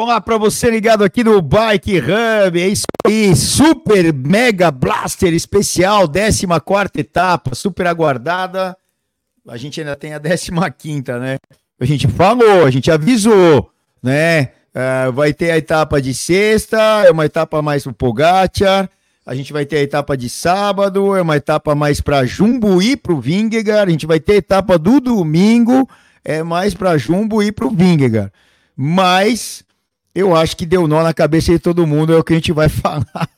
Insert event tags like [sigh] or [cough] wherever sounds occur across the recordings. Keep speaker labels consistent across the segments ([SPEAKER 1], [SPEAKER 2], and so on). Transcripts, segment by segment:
[SPEAKER 1] Olá para você ligado aqui no Bike Hub, é isso aí, Super Mega Blaster especial, 14 etapa, super aguardada. A gente ainda tem a 15, né? A gente falou, a gente avisou, né? Uh, vai ter a etapa de sexta, é uma etapa mais pro Pogacar. A gente vai ter a etapa de sábado, é uma etapa mais para Jumbo e pro Vingegaard. A gente vai ter a etapa do domingo, é mais para Jumbo e pro Vingegaard. Mas eu acho que deu nó na cabeça de todo mundo, é o que a gente vai [laughs] falar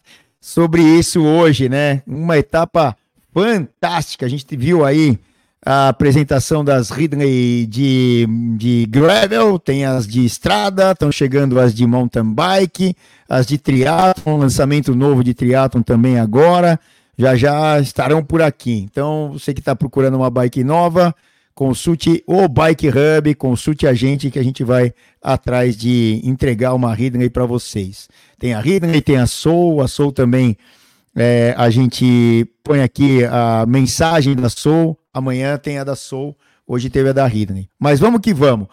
[SPEAKER 1] sobre isso hoje, né? Uma etapa fantástica. A gente viu aí a apresentação das Ridley de, de gravel, tem as de estrada, estão chegando as de mountain bike, as de triatlon, lançamento novo de triatlon também agora, já já estarão por aqui. Então, você que está procurando uma bike nova, consulte o Bike Hub, consulte a gente que a gente vai atrás de entregar uma Ridley para vocês. Tem a Ridley, tem a Soul, a Soul também é, a gente põe aqui a mensagem da Soul, amanhã tem a da Soul, hoje teve a da Ridley. Mas vamos que vamos.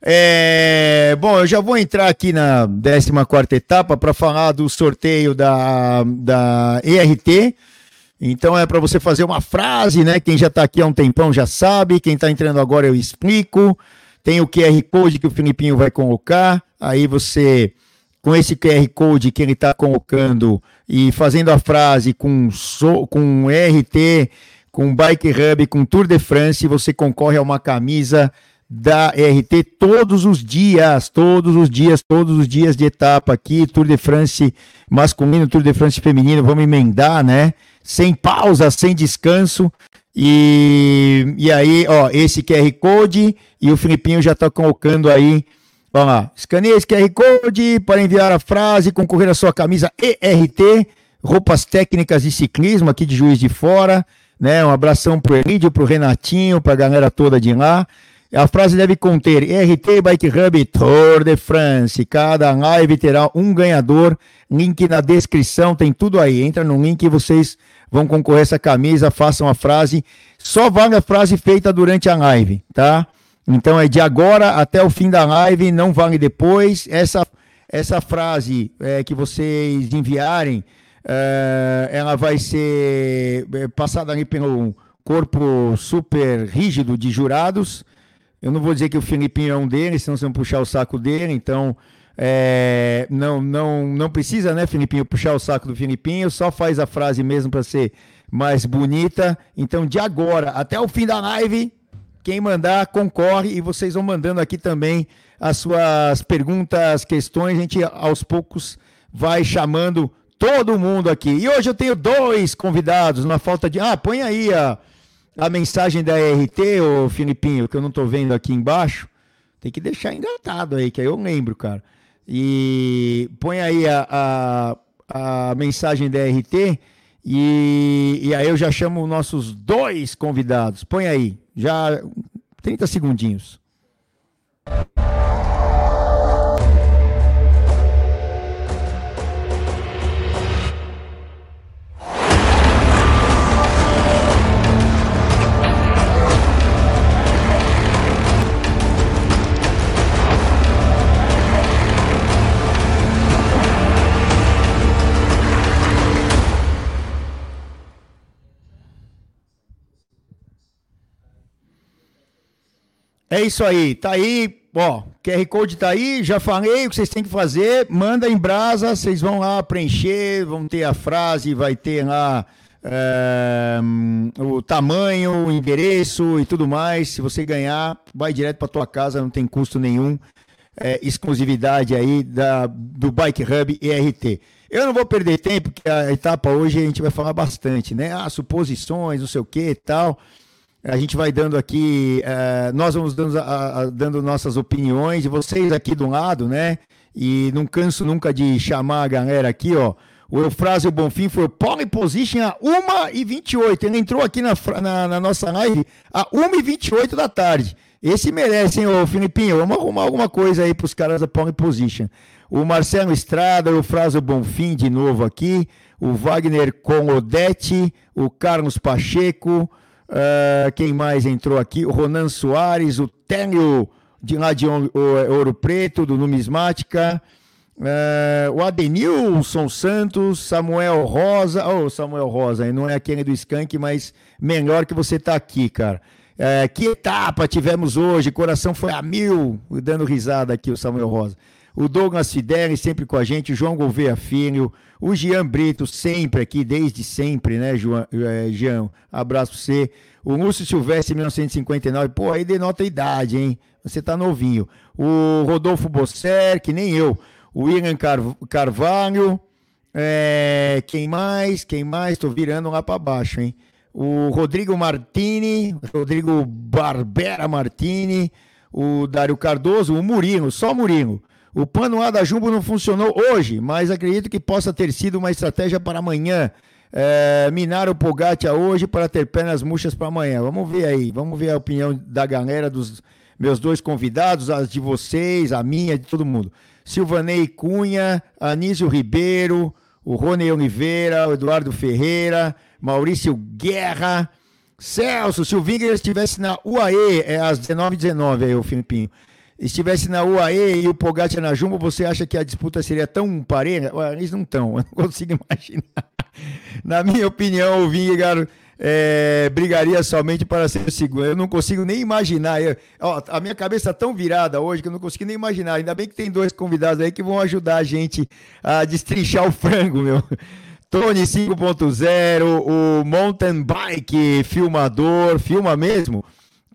[SPEAKER 1] É, bom, eu já vou entrar aqui na 14 etapa para falar do sorteio da, da ERT. Então é para você fazer uma frase, né? Quem já está aqui há um tempão já sabe, quem está entrando agora eu explico. Tem o QR Code que o Filipinho vai colocar. Aí você, com esse QR Code que ele está colocando e fazendo a frase com, so, com RT, com Bike Hub, com Tour de France, você concorre a uma camisa da RT todos os dias, todos os dias, todos os dias de etapa aqui, Tour de France masculino, Tour de France feminino, vamos emendar, né? Sem pausa, sem descanso. E, e aí, ó, esse QR Code e o Filipinho já está colocando aí. Vamos lá, escaneie esse QR Code para enviar a frase, concorrer a sua camisa ERT, roupas técnicas de ciclismo aqui de Juiz de Fora, né? Um abração pro Elidio, pro Renatinho, para galera toda de lá. A frase deve conter RT Bike Hub Tour de France. Cada live terá um ganhador. Link na descrição, tem tudo aí. Entra no link e vocês vão concorrer essa camisa, façam a frase. Só vale a frase feita durante a live, tá? Então é de agora até o fim da live, não vale depois. Essa, essa frase é, que vocês enviarem, é, ela vai ser é, passada ali pelo corpo super rígido de jurados. Eu não vou dizer que o Filipinho é um deles, senão vocês vão puxar o saco dele, então é, não, não, não precisa, né, Filipinho, puxar o saco do Filipinho, só faz a frase mesmo para ser mais bonita. Então, de agora até o fim da live, quem mandar concorre e vocês vão mandando aqui também as suas perguntas, questões. A gente aos poucos vai chamando todo mundo aqui. E hoje eu tenho dois convidados, na falta de. Ah, põe aí a, a mensagem da RT, ô Filipinho, que eu não estou vendo aqui embaixo. Tem que deixar engatado aí, que aí eu lembro, cara. E põe aí a, a, a mensagem da RT e, e aí eu já chamo nossos dois convidados. Põe aí, já 30 segundinhos. É isso aí, tá aí, ó, QR Code tá aí, já falei o que vocês têm que fazer, manda em brasa, vocês vão lá preencher, vão ter a frase, vai ter lá é, o tamanho, o endereço e tudo mais. Se você ganhar, vai direto para tua casa, não tem custo nenhum. É, exclusividade aí da, do Bike Hub ERT. Eu não vou perder tempo, porque a etapa hoje a gente vai falar bastante, né? Ah, suposições, não sei o que e tal. A gente vai dando aqui, uh, nós vamos dando, dando nossas opiniões, e vocês aqui do lado, né? E não canso nunca de chamar a galera aqui, ó. O Eufrásio Bonfim foi pole position a 1h28. Ele entrou aqui na, na, na nossa live a 1h28 da tarde. Esse merece, hein, ô Filipinho? Vamos arrumar alguma coisa aí para os caras da pole position. O Marcelo Estrada, o Eufrásio Bonfim de novo aqui. O Wagner com Odete, o Carlos Pacheco, Uh, quem mais entrou aqui? O Ronan Soares, o Télio de lá de Ouro Preto, do Numismática. É, o Adenilson Santos, Samuel Rosa. Oh, Samuel Rosa, não é aquele do Skank, mas melhor que você tá aqui, cara. É, que etapa tivemos hoje? Coração foi a mil, dando risada aqui, o Samuel Rosa. O Douglas Fideli sempre com a gente, o João Gouveia Filho, o Jean Brito sempre aqui, desde sempre, né, João, é, Jean? Abraço pra você. O Lúcio Silvestre, 1959, pô, aí denota a idade, hein? Você tá novinho. O Rodolfo Bosser, que nem eu o William Carvalho, é, quem mais? Quem mais? Estou virando lá para baixo, hein? O Rodrigo Martini, Rodrigo Barbera Martini, o Dário Cardoso, o Murilo, só Murilo. O pano A da Jumbo não funcionou hoje, mas acredito que possa ter sido uma estratégia para amanhã. É, minar o Pogacar hoje para ter pernas murchas para amanhã. Vamos ver aí, vamos ver a opinião da galera, dos meus dois convidados, as de vocês, a minha, de todo mundo. Silvanei Cunha, Anísio Ribeiro, o Rony Oliveira, o Eduardo Ferreira, Maurício Guerra, Celso, se o Vingar estivesse na UAE, é às 19h19 aí, o Filipinho, estivesse na UAE e o Pogacar na Jumbo, você acha que a disputa seria tão parelha? Eles não estão, [laughs] eu não consigo imaginar. Na minha opinião, o Vingar é, brigaria somente para ser o segundo. Eu não consigo nem imaginar. Eu, ó, a minha cabeça está tão virada hoje que eu não consigo nem imaginar. Ainda bem que tem dois convidados aí que vão ajudar a gente a destrinchar o frango, meu. Tony 5.0, o mountain bike filmador, filma mesmo.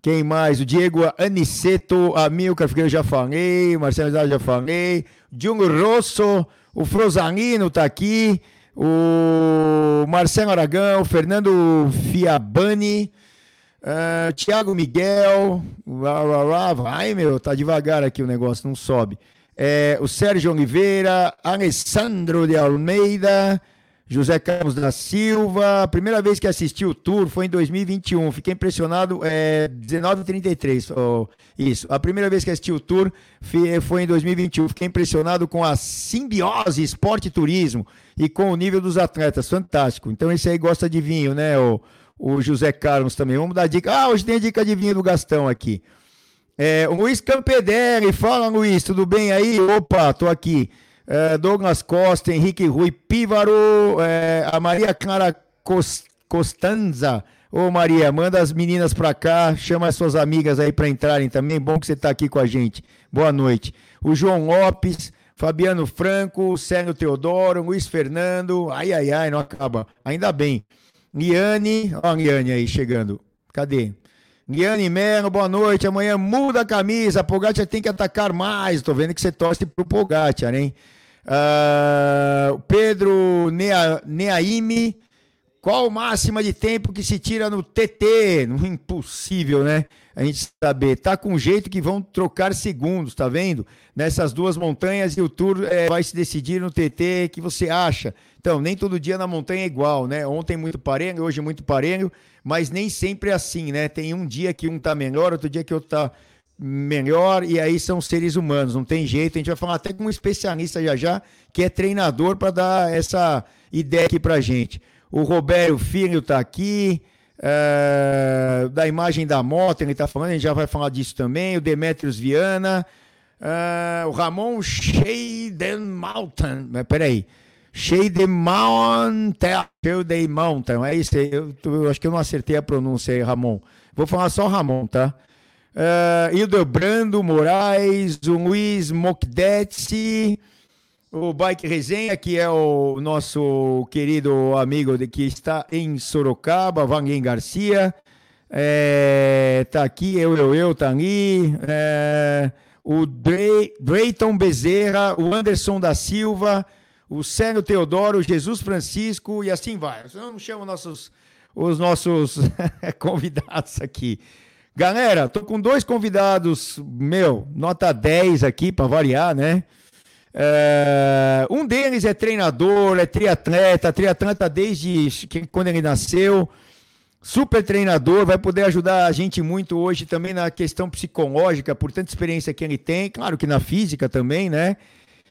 [SPEAKER 1] Quem mais? O Diego Aniceto, a Milka Figueiredo já falei, Marcelo já falei, Diogo Rosso, o Frosanino tá aqui o Marcelo Aragão, Fernando Fiabani, uh, Thiago Miguel, vai meu, tá devagar aqui o negócio, não sobe. É, o Sérgio Oliveira, Alessandro de Almeida, José Carlos da Silva. Primeira vez que assisti o tour foi em 2021. Fiquei impressionado. É 1933. Oh, isso. A primeira vez que assisti o tour foi em 2021. Fiquei impressionado com a simbiose esporte e turismo e com o nível dos atletas. Fantástico. Então esse aí gosta de vinho, né? O, o José Carlos também. Vamos dar dica. Ah, hoje tem dica de vinho do Gastão aqui. É, o Luiz Campedere. Fala, Luiz. Tudo bem aí? Opa, tô aqui é, Douglas Costa, Henrique Rui Pívaro, é, a Maria Clara Costanza. Ô Maria, manda as meninas pra cá, chama as suas amigas aí para entrarem também. Bom que você tá aqui com a gente. Boa noite. O João Lopes, Fabiano Franco, Sérgio Teodoro, Luiz Fernando. Ai, ai, ai, não acaba. Ainda bem. Liane, ó a Liane aí chegando. Cadê? Liane Melo, boa noite. Amanhã muda a camisa. A Pogacar tem que atacar mais. Tô vendo que você torce pro Pogacar, hein? Uh, Pedro Nea, Neaime, qual máxima de tempo que se tira no TT? Impossível, né? A gente saber. Tá com jeito que vão trocar segundos, tá vendo? Nessas duas montanhas e o Tour é, vai se decidir no TT. que você acha? Então, nem todo dia na montanha é igual, né? Ontem muito parelho, hoje muito parelho, mas nem sempre é assim, né? Tem um dia que um tá melhor, outro dia que outro tá melhor, e aí são seres humanos, não tem jeito. A gente vai falar até com um especialista já já, que é treinador, para dar essa ideia aqui para gente. O Roberto Filho está aqui, é, da imagem da moto, ele está falando, a gente já vai falar disso também. O Demetrios Viana, é, o Ramon Shaden Mountain, mas peraí. Shade Mountain, Shade Mountain, é isso aí. Eu, eu, acho que eu não acertei a pronúncia aí, Ramon. Vou falar só Ramon, tá? Uh, Hildebrando Moraes, o Luiz Mokdetsi, o Bike Resenha, que é o nosso querido amigo de, que está em Sorocaba, Vanguem Garcia, é, tá aqui, eu, eu, eu, tá ali, é, o Drayton Bezerra, o Anderson da Silva, o Sérgio Teodoro, o Jesus Francisco e assim vai. Não chamo nossos, os nossos [laughs] convidados aqui. Galera, tô com dois convidados, meu, nota 10 aqui para variar, né? É, um deles é treinador, é triatleta, triatleta desde que, quando ele nasceu, super treinador, vai poder ajudar a gente muito hoje também na questão psicológica, por tanta experiência que ele tem, claro que na física também, né?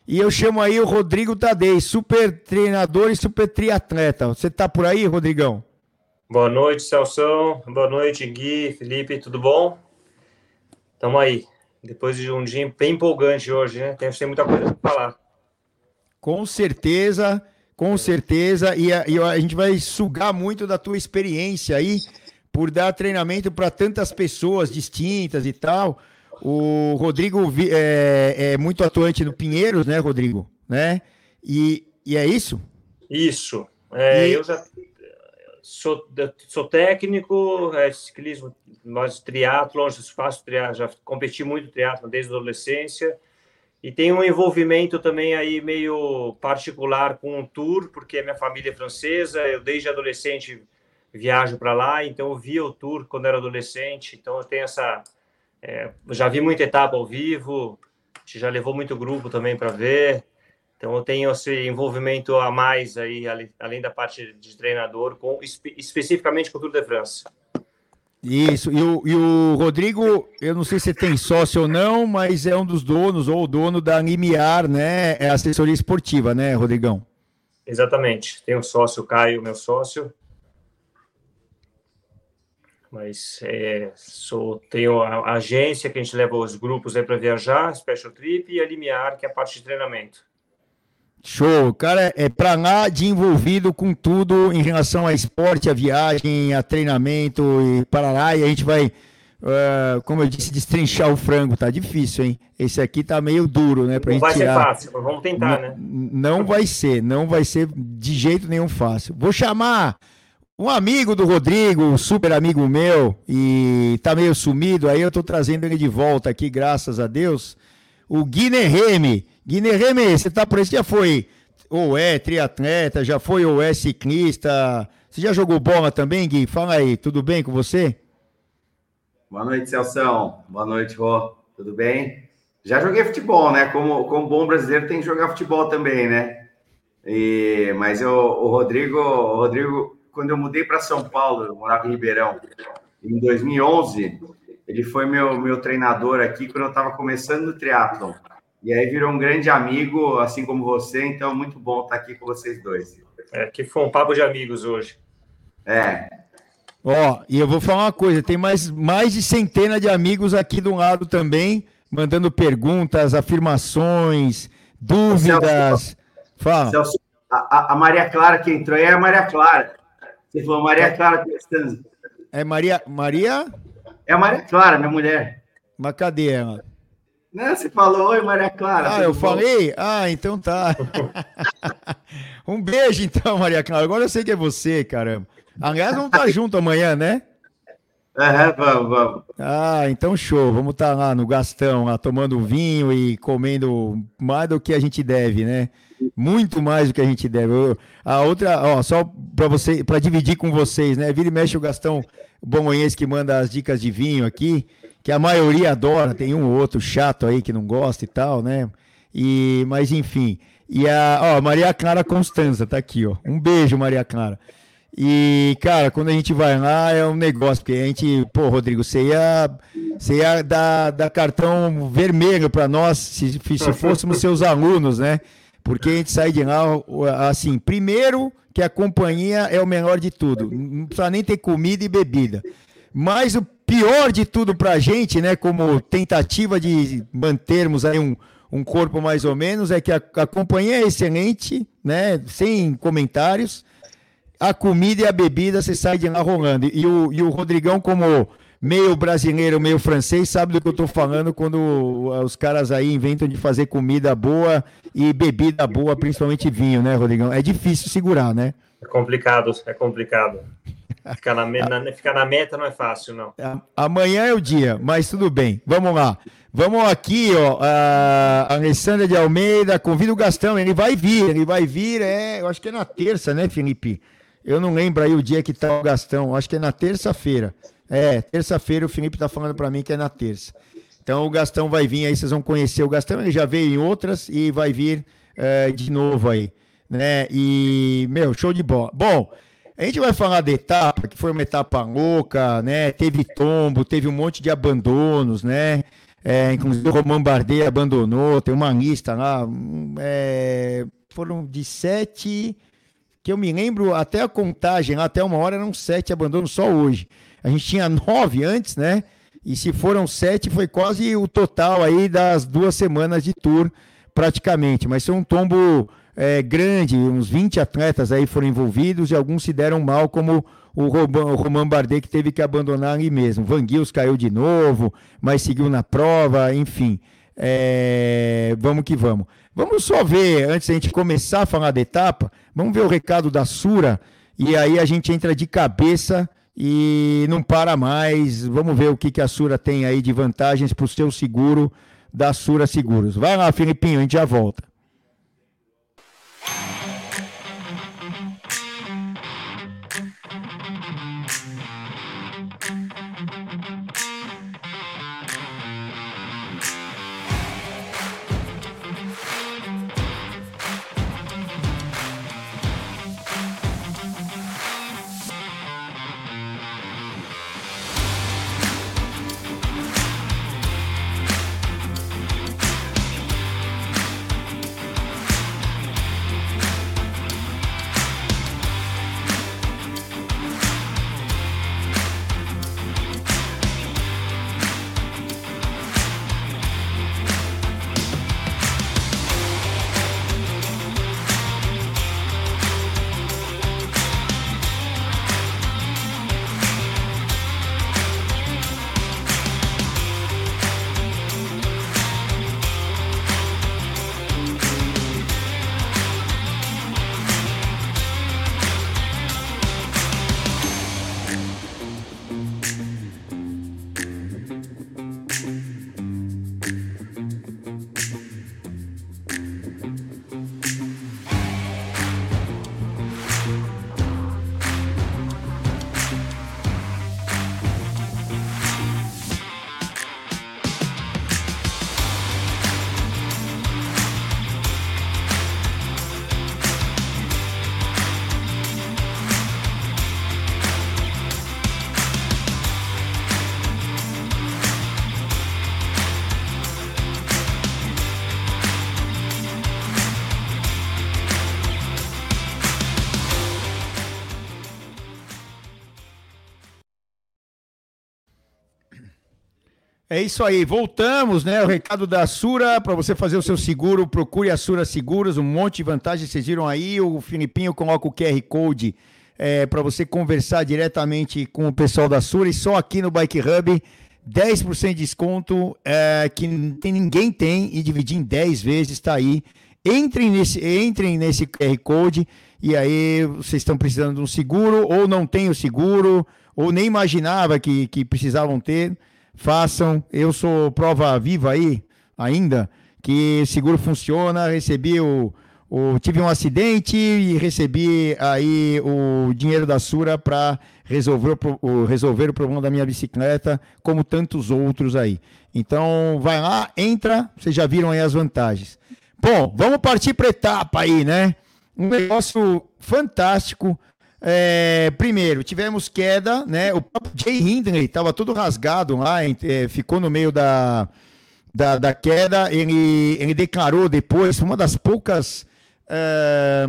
[SPEAKER 1] E eu chamo aí o Rodrigo Tadei, super treinador e super triatleta. Você tá por aí, Rodrigão?
[SPEAKER 2] Boa noite, Celso. Boa noite, Gui, Felipe, tudo bom? Tamo aí. Depois de um dia bem empolgante hoje, né? Tem, tem muita coisa para falar.
[SPEAKER 1] Com certeza, com certeza. E a, e a gente vai sugar muito da tua experiência aí, por dar treinamento para tantas pessoas distintas e tal. O Rodrigo é, é, muito atuante no Pinheiros, né, Rodrigo? Né? E, e é isso?
[SPEAKER 2] Isso. É, e... Eu já sou, sou técnico, é, ciclismo, mas triatlon, faço triatlon, já competi muito triatlon desde a adolescência e tenho um envolvimento também aí meio particular com o tour, porque minha família é francesa, eu desde adolescente viajo para lá, então eu via o tour quando era adolescente, então eu tenho essa é, já vi muita etapa ao vivo, já levou muito grupo também para ver. Então eu tenho esse envolvimento a mais aí, além da parte de treinador, com, espe especificamente com o Tour de France.
[SPEAKER 1] Isso, e o, e o, Rodrigo, eu não sei se tem sócio ou não, mas é um dos donos, ou o dono da Limiar, né? É assessoria esportiva, né, Rodrigão?
[SPEAKER 2] Exatamente. Tem um sócio, o Caio, meu sócio. Mas é, sou, tenho a, a, agência que a gente leva os grupos aí para viajar, Special Trip, e a Limiar, que é a parte de treinamento.
[SPEAKER 1] Show, o cara é para lá de envolvido com tudo em relação a esporte, a viagem, a treinamento e para lá. E a gente vai, uh, como eu disse, destrinchar o frango. Tá difícil, hein? Esse aqui tá meio duro, né?
[SPEAKER 2] Pra não gente vai tirar. ser fácil, vamos tentar,
[SPEAKER 1] né? Não vai ser, não vai ser de jeito nenhum fácil. Vou chamar um amigo do Rodrigo, um super amigo meu, e tá meio sumido, aí eu tô trazendo ele de volta aqui, graças a Deus. O Guiné Guilherme, você tá por aí, você já foi ou é triatleta, já foi ou é ciclista? Você já jogou bola também, Gui? Fala aí, tudo bem com você?
[SPEAKER 3] Boa noite, Celção. Boa noite, Rô. Tudo bem? Já joguei futebol, né? Como, como bom brasileiro tem que jogar futebol também, né? E, mas eu, o Rodrigo, o Rodrigo, quando eu mudei para São Paulo, eu morava em Ribeirão, em 2011, ele foi meu, meu treinador aqui quando eu estava começando no triatlon. E aí virou um grande amigo, assim como você, então muito bom estar aqui com vocês dois.
[SPEAKER 2] É, que foi um papo de amigos hoje.
[SPEAKER 3] É.
[SPEAKER 1] Ó, e eu vou falar uma coisa, tem mais, mais de centena de amigos aqui do lado também, mandando perguntas, afirmações, dúvidas. Celso,
[SPEAKER 3] Fala. Celso, a, a, Maria Clara que entrou aí é a Maria Clara. Você falou Maria Clara Costanza.
[SPEAKER 1] É Maria. Maria?
[SPEAKER 3] É a Maria Clara, minha mulher.
[SPEAKER 1] Mas cadê ela?
[SPEAKER 3] Né? Você falou, oi, Maria Clara.
[SPEAKER 1] Ah, eu bom? falei? Ah, então tá. [laughs] um beijo, então, Maria Clara. Agora eu sei que é você, caramba. Aliás, vamos estar junto amanhã, né?
[SPEAKER 3] É, vamos, vamos.
[SPEAKER 1] Ah, então show. Vamos estar lá no Gastão, lá tomando vinho e comendo mais do que a gente deve, né? Muito mais do que a gente deve. a outra, ó, só para você, para dividir com vocês, né? Vira e mexe o Gastão Bomonhense que manda as dicas de vinho aqui que a maioria adora, tem um ou outro chato aí que não gosta e tal, né? E, mas enfim. E a ó, Maria Clara Constanza tá aqui, ó. Um beijo, Maria Clara. E, cara, quando a gente vai lá é um negócio, porque a gente, pô, Rodrigo, você ia, você ia dar, dar cartão vermelho para nós se, se fôssemos seus alunos, né? Porque a gente sai de lá, assim, primeiro que a companhia é o menor de tudo, não precisa nem ter comida e bebida. Mas o pior de tudo para a gente, né, como tentativa de mantermos aí um, um corpo mais ou menos, é que a, a companhia é excelente, né, sem comentários. A comida e a bebida você sai de lá rolando. E o, e o Rodrigão, como meio brasileiro, meio francês, sabe do que eu estou falando quando os caras aí inventam de fazer comida boa e bebida boa, principalmente vinho, né, Rodrigão? É difícil segurar, né?
[SPEAKER 2] É complicado, é complicado. Ficar na, na, ficar na meta não é fácil, não.
[SPEAKER 1] Amanhã é o dia, mas tudo bem. Vamos lá. Vamos aqui, ó. A Alessandra de Almeida, convida o Gastão. Ele vai vir, ele vai vir, é, eu acho que é na terça, né, Felipe? Eu não lembro aí o dia que tá o Gastão. Acho que é na terça-feira. É, terça-feira o Felipe tá falando para mim que é na terça. Então o Gastão vai vir aí, vocês vão conhecer o Gastão. Ele já veio em outras e vai vir é, de novo aí, né? E, meu, show de bola. Bom. A gente vai falar da etapa, que foi uma etapa louca, né? Teve tombo, teve um monte de abandonos, né? É, inclusive o Roman Bardet abandonou, tem uma lista lá. É, foram de sete, que eu me lembro, até a contagem, até uma hora eram sete abandonos só hoje. A gente tinha nove antes, né? E se foram sete, foi quase o total aí das duas semanas de tour, praticamente. Mas foi um tombo é, grande, uns 20 atletas aí foram envolvidos e alguns se deram mal, como o Roman Bardet, que teve que abandonar ali mesmo. Van Gils caiu de novo, mas seguiu na prova, enfim. É, vamos que vamos. Vamos só ver, antes da gente começar a falar da etapa, vamos ver o recado da Sura e aí a gente entra de cabeça e não para mais. Vamos ver o que, que a Sura tem aí de vantagens para o seu seguro da Sura Seguros. Vai lá, Filipinho, a gente já volta. É isso aí, voltamos, né? O recado da Sura, para você fazer o seu seguro, procure a Sura Seguros, um monte de vantagens, vocês viram aí, o Filipinho coloca o QR Code é, para você conversar diretamente com o pessoal da Sura e só aqui no Bike Hub, 10% de desconto é, que ninguém tem e dividir em 10 vezes, está aí. Entrem nesse, entrem nesse QR Code e aí vocês estão precisando de um seguro ou não tem o seguro ou nem imaginava que, que precisavam ter façam. Eu sou prova viva aí, ainda, que seguro funciona. Recebi o, o, tive um acidente e recebi aí o dinheiro da Sura para resolver o, resolver o problema da minha bicicleta, como tantos outros aí. Então, vai lá, entra, vocês já viram aí as vantagens. Bom, vamos partir para etapa aí, né? Um negócio fantástico. É, primeiro, tivemos queda, né? O próprio Jay Hindley estava todo rasgado lá, é, ficou no meio da, da, da, queda. Ele, ele declarou depois, uma das poucas é,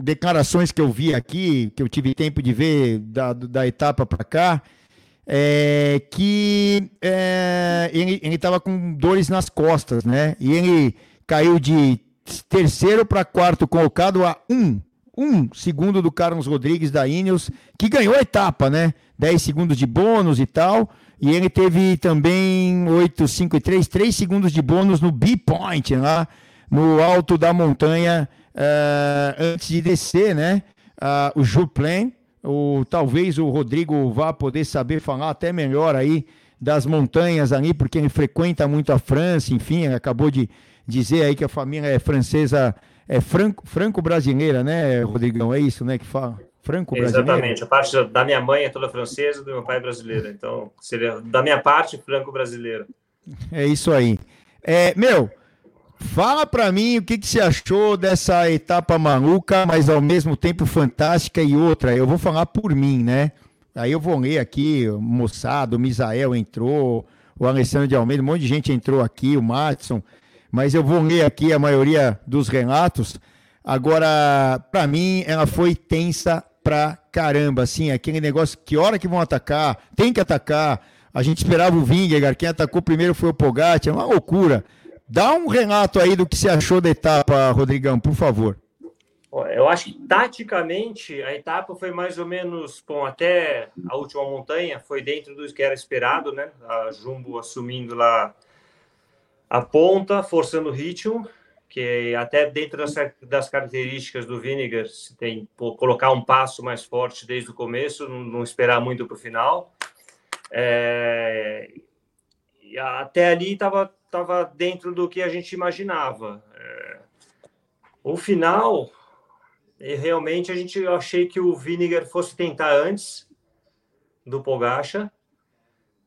[SPEAKER 1] declarações que eu vi aqui, que eu tive tempo de ver da, da etapa para cá, é, que é, ele estava com dores nas costas, né? E ele caiu de terceiro para quarto colocado a um um segundo do Carlos Rodrigues da Ineos, que ganhou a etapa, né? 10 segundos de bônus e tal. E ele teve também 8, 5 e 3, 3 segundos de bônus no B-Point, lá no alto da montanha, uh, antes de descer, né? Uh, o Juplen, o, talvez o Rodrigo vá poder saber falar até melhor aí das montanhas ali, porque ele frequenta muito a França, enfim, acabou de dizer aí que a família é francesa é franco, franco-brasileira, né, Rodrigão? É isso, né, que fala?
[SPEAKER 2] Franco-brasileira? Exatamente. A parte da minha mãe é toda francesa, do meu pai é brasileiro. Então, seria da minha parte, franco-brasileira.
[SPEAKER 1] É isso aí. É, meu, fala para mim o que, que você achou dessa etapa maluca, mas ao mesmo tempo fantástica e outra. Eu vou falar por mim, né? Aí eu vou ler aqui, Moçado, o Misael entrou, o Alessandro de Almeida, um monte de gente entrou aqui, o Matson mas eu vou ler aqui a maioria dos relatos. Agora, para mim, ela foi tensa pra caramba, assim, aquele negócio que hora que vão atacar, tem que atacar. A gente esperava o Vingegaard, quem atacou primeiro foi o Pogacar, uma loucura. Dá um relato aí do que você achou da etapa, Rodrigão, por favor.
[SPEAKER 2] Eu acho que taticamente a etapa foi mais ou menos, bom, até a última montanha foi dentro do que era esperado, né? A Jumbo assumindo lá a ponta, forçando o ritmo, que até dentro das, das características do Vinegar, se tem colocar um passo mais forte desde o começo, não, não esperar muito para o final. É, e até ali estava tava dentro do que a gente imaginava. É, o final realmente a gente eu achei que o Vinegar fosse tentar antes do Pogacha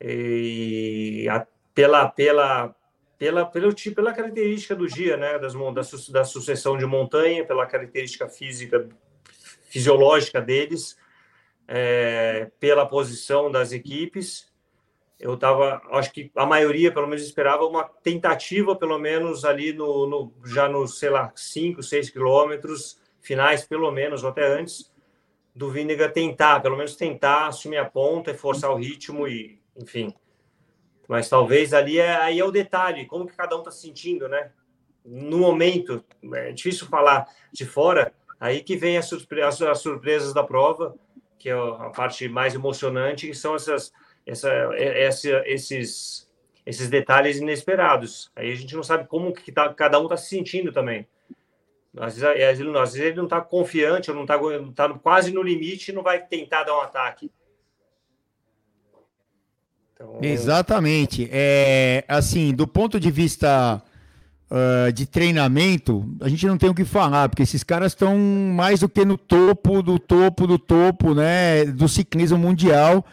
[SPEAKER 2] e a, pela pela pela pelo pela característica do dia, né, das da, da sucessão de montanha, pela característica física fisiológica deles, é, pela posição das equipes. Eu tava, acho que a maioria, pelo menos, esperava uma tentativa, pelo menos ali no, no já nos, sei lá, 5, 6 quilômetros, finais, pelo menos, ou até antes, do Vinegar tentar, pelo menos tentar assumir a ponta e forçar o ritmo e, enfim. Mas talvez ali é, aí é o detalhe, como que cada um está se sentindo, né? No momento, é difícil falar de fora, aí que vem as, surpre as, as surpresas da prova, que é a parte mais emocionante, que são essas, essa, essa, esses, esses detalhes inesperados. Aí a gente não sabe como que tá, cada um está se sentindo também. Às vezes, às vezes, ele não está confiante, ou não está tá quase no limite não vai tentar dar um ataque.
[SPEAKER 1] Então... Exatamente. É, assim, do ponto de vista uh, de treinamento, a gente não tem o que falar, porque esses caras estão mais do que no topo do topo do topo né, do ciclismo mundial,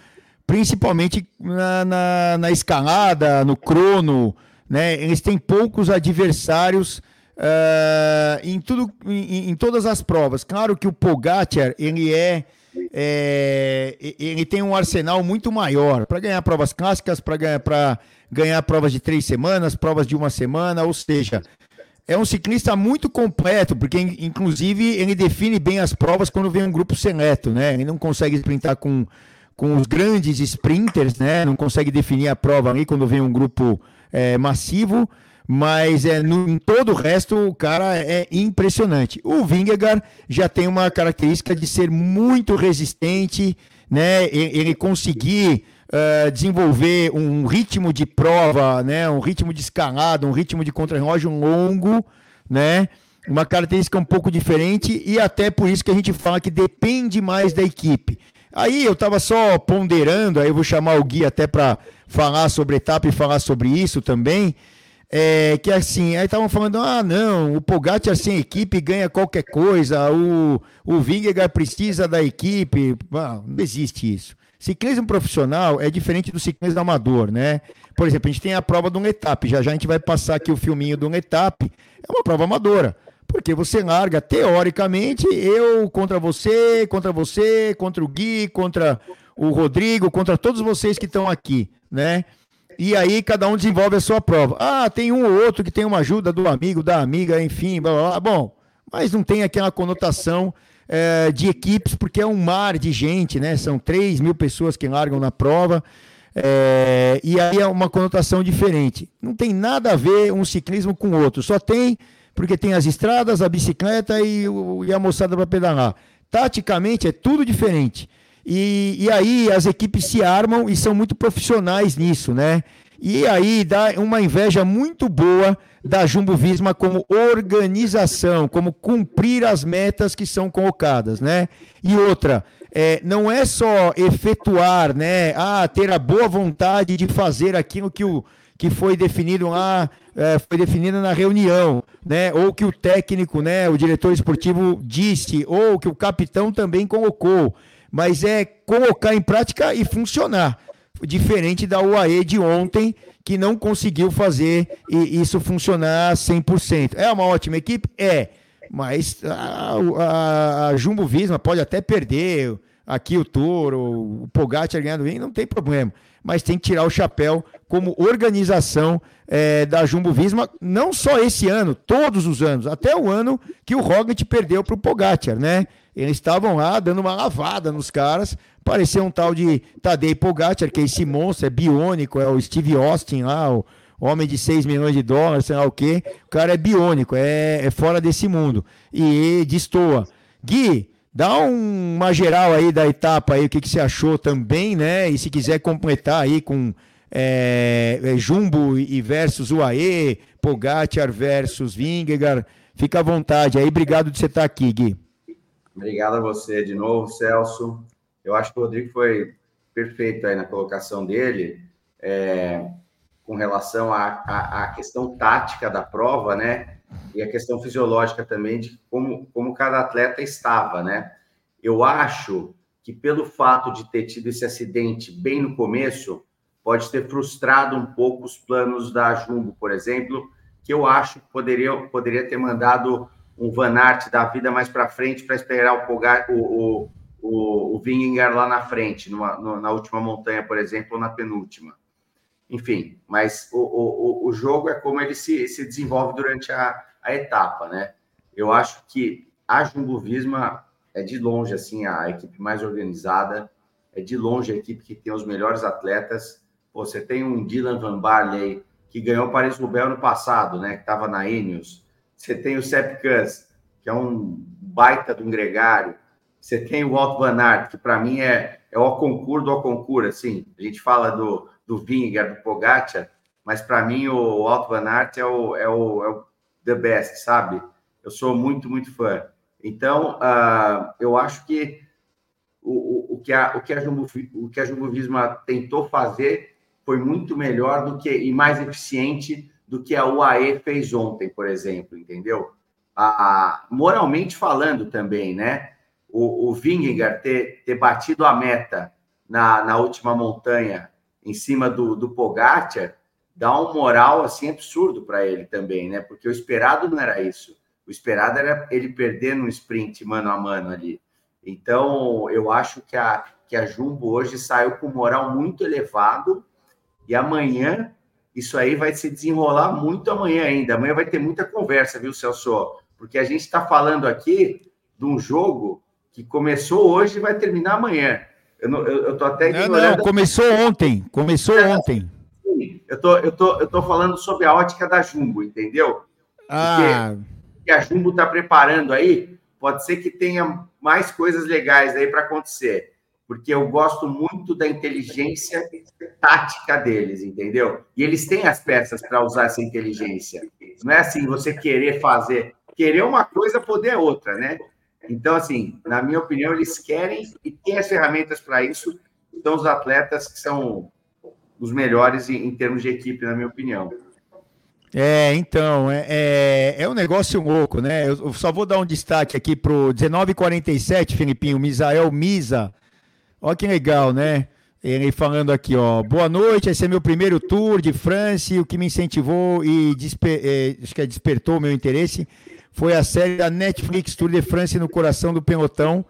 [SPEAKER 1] principalmente na, na, na escalada, no crono. Né, eles têm poucos adversários uh, em, tudo, em, em, todas as provas. Claro que o Pogacar, ele é, é ele tem um arsenal muito maior para ganhar provas clássicas, para ganhar, ganhar provas de três semanas, provas de uma semana, ou seja, é um ciclista muito completo, porque inclusive ele define bem as provas quando vem um grupo seleto, né? Ele não consegue sprintar com, com os grandes sprinters, né? Não consegue definir a prova ali quando vem um grupo é, massivo mas é, no, em todo o resto o cara é impressionante. O Vingegaard já tem uma característica de ser muito resistente, né? Ele conseguir uh, desenvolver um ritmo de prova, né? Um ritmo de escalada, um ritmo de contra-relógio longo, né? Uma característica um pouco diferente e até por isso que a gente fala que depende mais da equipe. Aí eu estava só ponderando, aí eu vou chamar o Gui até para falar sobre etapa e falar sobre isso também. É, que assim, aí estavam falando, ah, não, o Pogacar sem equipe ganha qualquer coisa, o, o Vingegaard precisa da equipe, ah, não existe isso. Ciclismo profissional é diferente do ciclismo amador, né? Por exemplo, a gente tem a prova de um etapa, já já a gente vai passar aqui o filminho de um etapa, é uma prova amadora, porque você larga, teoricamente, eu contra você, contra você, contra o Gui, contra o Rodrigo, contra todos vocês que estão aqui, né? E aí cada um desenvolve a sua prova. Ah, tem um ou outro que tem uma ajuda do amigo, da amiga, enfim, blá, blá, blá. Bom, mas não tem aquela conotação é, de equipes, porque é um mar de gente, né? São 3 mil pessoas que largam na prova. É, e aí é uma conotação diferente. Não tem nada a ver um ciclismo com o outro. Só tem porque tem as estradas, a bicicleta e, e a moçada para pedalar. Taticamente é tudo diferente. E, e aí as equipes se armam e são muito profissionais nisso, né? E aí dá uma inveja muito boa da Jumbo Visma como organização, como cumprir as metas que são colocadas, né? E outra, é, não é só efetuar, né? Ah, ter a boa vontade de fazer aquilo que, o, que foi definido lá, é, foi definido na reunião, né? Ou que o técnico, né? O diretor esportivo disse, ou que o capitão também colocou mas é colocar em prática e funcionar. Diferente da UAE de ontem, que não conseguiu fazer isso funcionar 100%. É uma ótima equipe? É. Mas a, a, a Jumbo Visma pode até perder aqui o Toro, o Pogacar ganhando bem, não tem problema. Mas tem que tirar o chapéu como organização é, da Jumbo Visma, não só esse ano, todos os anos, até o ano que o Roglic perdeu para o Pogacar, né? Eles estavam lá dando uma lavada nos caras. Parecia um tal de Tadei Pogacar, que é esse monstro, é biônico, é o Steve Austin lá, o homem de 6 milhões de dólares, sei lá o quê. O cara é biônico, é, é fora desse mundo. E destoa. Gui, dá um, uma geral aí da etapa aí, o que, que você achou também, né? E se quiser completar aí com é, é, Jumbo e versus UAE, Pogacar versus Vingegaard, fica à vontade aí. Obrigado de você estar aqui, Gui.
[SPEAKER 3] Obrigado a você de novo, Celso. Eu acho que o Rodrigo foi perfeito aí na colocação dele, é, com relação à, questão tática da prova, né? E a questão fisiológica também de como, como cada atleta estava, né? Eu acho que pelo fato de ter tido esse acidente bem no começo, pode ter frustrado um pouco os planos da Jumbo, por exemplo, que eu acho que poderia, poderia ter mandado um Van Aert da vida mais para frente para esperar o, Pogar, o, o, o, o lá na frente, numa, no, na última montanha, por exemplo, ou na penúltima. Enfim, mas o, o, o jogo é como ele se, se desenvolve durante a, a etapa, né? Eu acho que a Jumbo Visma é de longe assim a equipe mais organizada, é de longe a equipe que tem os melhores atletas. Você tem um Dylan Van Barley que ganhou Paris-Roubaix no passado, né? Que estava na Ineos você tem o Sepp Kuss, que é um baita de um gregário. Você tem o Walt Van Aert, que para mim é, é o concurso do concurso, assim. A gente fala do, do Vingegaard, do Pogacar, mas para mim o Walt Van Aert é o, é, o, é o the best, sabe? Eu sou muito, muito fã. Então, uh, eu acho que o, o, que a, o, que a Jumbo, o que a Jumbo Visma tentou fazer foi muito melhor do que e mais eficiente do que a UAE fez ontem, por exemplo, entendeu? Ah, moralmente falando também, né? O, o ter, ter batido a meta na, na última montanha em cima do, do Pogacar dá um moral assim absurdo para ele também, né? Porque o esperado não era isso. O esperado era ele perder no sprint mano a mano ali. Então, eu acho que a, que a Jumbo hoje saiu com moral muito elevado e amanhã isso aí vai se desenrolar muito amanhã ainda. Amanhã vai ter muita conversa, viu, Celso? Porque a gente está falando aqui de um jogo que começou hoje e vai terminar amanhã. Eu, não, eu, eu tô até
[SPEAKER 1] não, não, começou ontem. Começou é, ontem.
[SPEAKER 3] Sim, eu tô, eu, tô, eu tô falando sobre a ótica da Jumbo, entendeu?
[SPEAKER 1] Ah.
[SPEAKER 3] Porque a Jumbo está preparando aí, pode ser que tenha mais coisas legais aí para acontecer porque eu gosto muito da inteligência tática deles, entendeu? E eles têm as peças para usar essa inteligência. Não é assim você querer fazer, querer uma coisa, poder outra, né? Então, assim, na minha opinião, eles querem e têm as ferramentas para isso. São os atletas que são os melhores em, em termos de equipe, na minha opinião.
[SPEAKER 1] É, então, é, é, é, um negócio louco, né? Eu, só vou dar um destaque aqui pro 1947, Filipinho, Misael Misa, Olha que legal, né? Ele falando aqui, ó. Boa noite, esse é meu primeiro tour de França. O que me incentivou e desper, é, acho que é, despertou o meu interesse foi a série da Netflix Tour de France no coração do pelotão.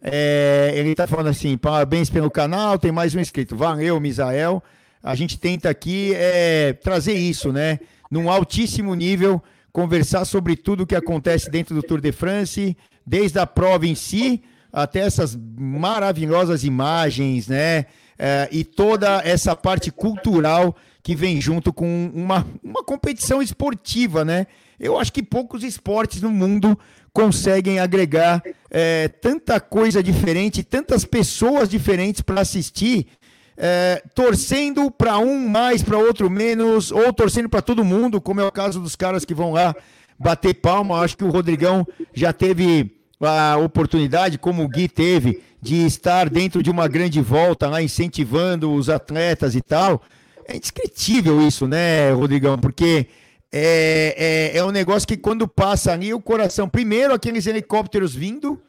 [SPEAKER 1] É, ele está falando assim: parabéns pelo canal, tem mais um inscrito. Valeu, Misael. A gente tenta aqui é, trazer isso, né? Num altíssimo nível, conversar sobre tudo o que acontece dentro do Tour de France, desde a prova em si até essas maravilhosas imagens, né? É, e toda essa parte cultural que vem junto com uma, uma competição esportiva, né? Eu acho que poucos esportes no mundo conseguem agregar é, tanta coisa diferente, tantas pessoas diferentes para assistir, é, torcendo para um mais, para outro menos, ou torcendo para todo mundo, como é o caso dos caras que vão lá bater palma. Acho que o Rodrigão já teve a oportunidade, como o Gui teve, de estar dentro de uma grande volta lá, incentivando os atletas e tal. É indescritível isso, né, Rodrigão? Porque é, é, é, um negócio que quando passa ali o coração, primeiro aqueles helicópteros vindo,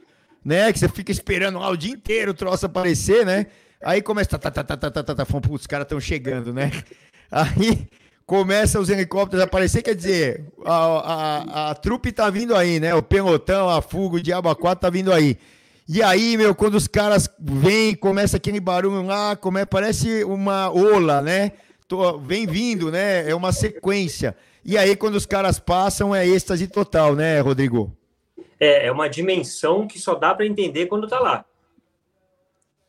[SPEAKER 1] né? Que você fica esperando lá o dia inteiro o troço aparecer, né? Aí começa, tá, tá, tá, tá, tá, tá, tá, os caras estão chegando, né? Aí começa os helicópteros a aparecer, quer dizer, a, a, a trupe tá vindo aí, né? O pelotão, a fuga, o Diabo 4 tá vindo aí. E aí, meu, quando os caras vêm, começa aquele barulho lá, como parece uma ola, né? Tô, vem vindo, né? É uma sequência. E aí, quando os caras passam, é êxtase total, né, Rodrigo?
[SPEAKER 2] É, é uma dimensão que só dá para entender quando está lá.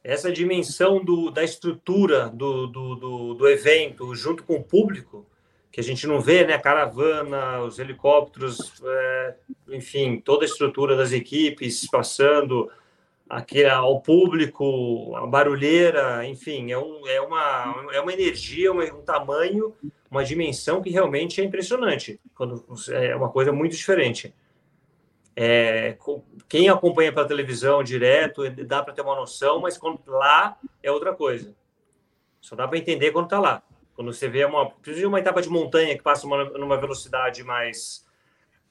[SPEAKER 2] Essa dimensão do, da estrutura do, do, do, do evento junto com o público, que a gente não vê, né? Caravana, os helicópteros, é, enfim, toda a estrutura das equipes passando aqui ao público, a barulheira, enfim, é, um, é, uma, é uma energia, um tamanho, uma dimensão que realmente é impressionante. Quando é uma coisa muito diferente. É, quem acompanha pela televisão direto dá para ter uma noção, mas quando lá é outra coisa. Só dá para entender quando está lá. Quando você vê uma, uma etapa de montanha que passa uma, numa velocidade mais,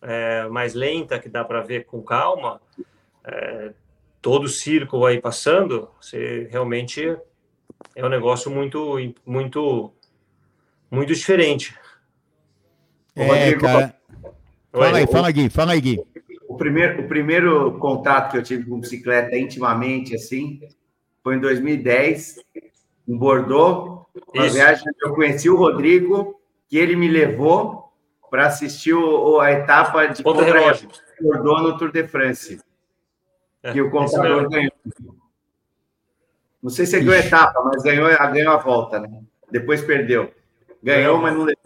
[SPEAKER 2] é, mais lenta, que dá para ver com calma, é, todo o círculo aí passando, você realmente é um negócio muito, muito, muito diferente.
[SPEAKER 1] É, Rodrigo, cara... Fala aí, fala Gui, fala aí, Gui.
[SPEAKER 3] O primeiro, o primeiro contato que eu tive com bicicleta intimamente, assim, foi em 2010, em Bordeaux, uma Isso. viagem que eu conheci o Rodrigo, que ele me levou para assistir o, a etapa de
[SPEAKER 2] relógio
[SPEAKER 3] Bordeaux no Tour de France. É, que o contador ganhou. Não sei se ganhou a etapa, mas ganhou, ganhou a volta, né? Depois perdeu. Ganhou, mas não levou.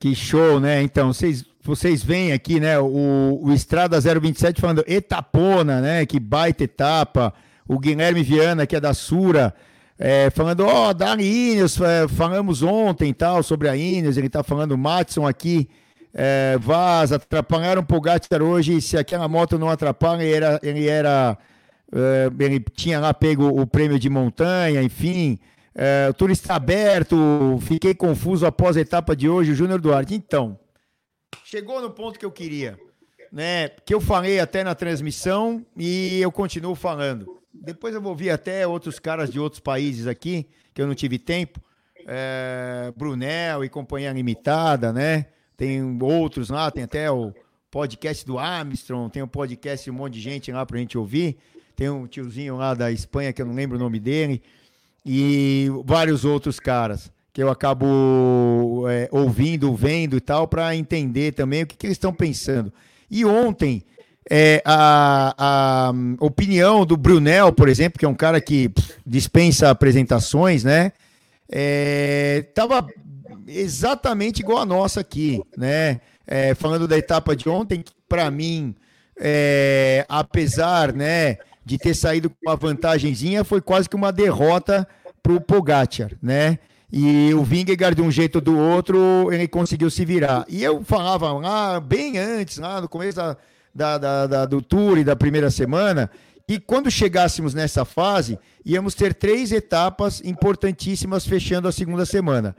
[SPEAKER 1] Que show, né? Então, vocês, vocês veem aqui, né? O, o Estrada 027 falando etapona, né? Que baita etapa. O Guilherme Viana, que é da Sura, é, falando, ó, oh, da Ineos, é, falamos ontem tal, sobre a Ineos, ele tá falando, Matson aqui, é, Vaz, atrapalharam o Pogacar hoje, se aquela moto não atrapalha, ele era, ele era, é, ele tinha lá pego o prêmio de montanha, enfim, é, o turista aberto, fiquei confuso após a etapa de hoje, o Júnior Duarte. Então, chegou no ponto que eu queria, né? Que eu falei até na transmissão e eu continuo falando. Depois eu vou ouvir até outros caras de outros países aqui, que eu não tive tempo. É, Brunel e Companhia Limitada, né? Tem outros lá, tem até o podcast do Armstrong, tem o um podcast de um monte de gente lá pra gente ouvir. Tem um tiozinho lá da Espanha, que eu não lembro o nome dele. E vários outros caras que eu acabo é, ouvindo, vendo e tal, para entender também o que, que eles estão pensando. E ontem é, a, a, opinião do Brunel, por exemplo, que é um cara que dispensa apresentações, né? É, tava exatamente igual a nossa aqui, né? É, falando da etapa de ontem, que para mim, é, apesar, né, de ter saído com uma vantagenzinha, foi quase que uma derrota para o Pogacar, né? E o Vingegaard, de um jeito ou do outro, ele conseguiu se virar. E eu falava lá, bem antes, lá no começo da, da, da, da, do Tour e da primeira semana, e quando chegássemos nessa fase, íamos ter três etapas importantíssimas fechando a segunda semana.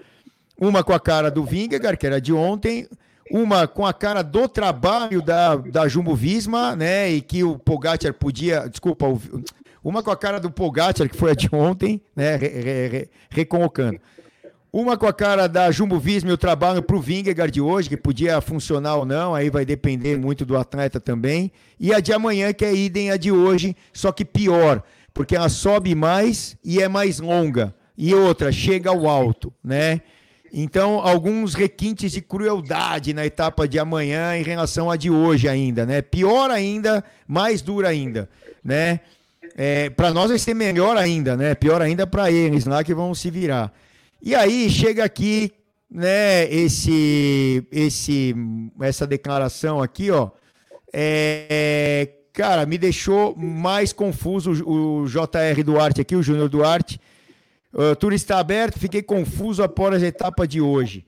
[SPEAKER 1] Uma com a cara do Vingegaard, que era de ontem, uma com a cara do trabalho da, da Jumbo Visma, né? E que o Pogacar podia. Desculpa, uma com a cara do Pogacar, que foi a de ontem, né? Re, re, re, recolocando. Uma com a cara da Jumbo Visma e o trabalho para o Vingegaard de hoje, que podia funcionar ou não, aí vai depender muito do atleta também. E a de amanhã, que é idem a de hoje, só que pior, porque ela sobe mais e é mais longa. E outra, chega ao alto, né? Então, alguns requintes de crueldade na etapa de amanhã em relação à de hoje ainda, né? Pior ainda, mais dura ainda, né? É, para nós vai ser melhor ainda, né? Pior ainda para eles lá que vão se virar. E aí chega aqui, né, esse, esse, essa declaração aqui, ó, é, cara, me deixou mais confuso o, o JR Duarte aqui, o Júnior Duarte. O tour está aberto, fiquei confuso após a etapa de hoje.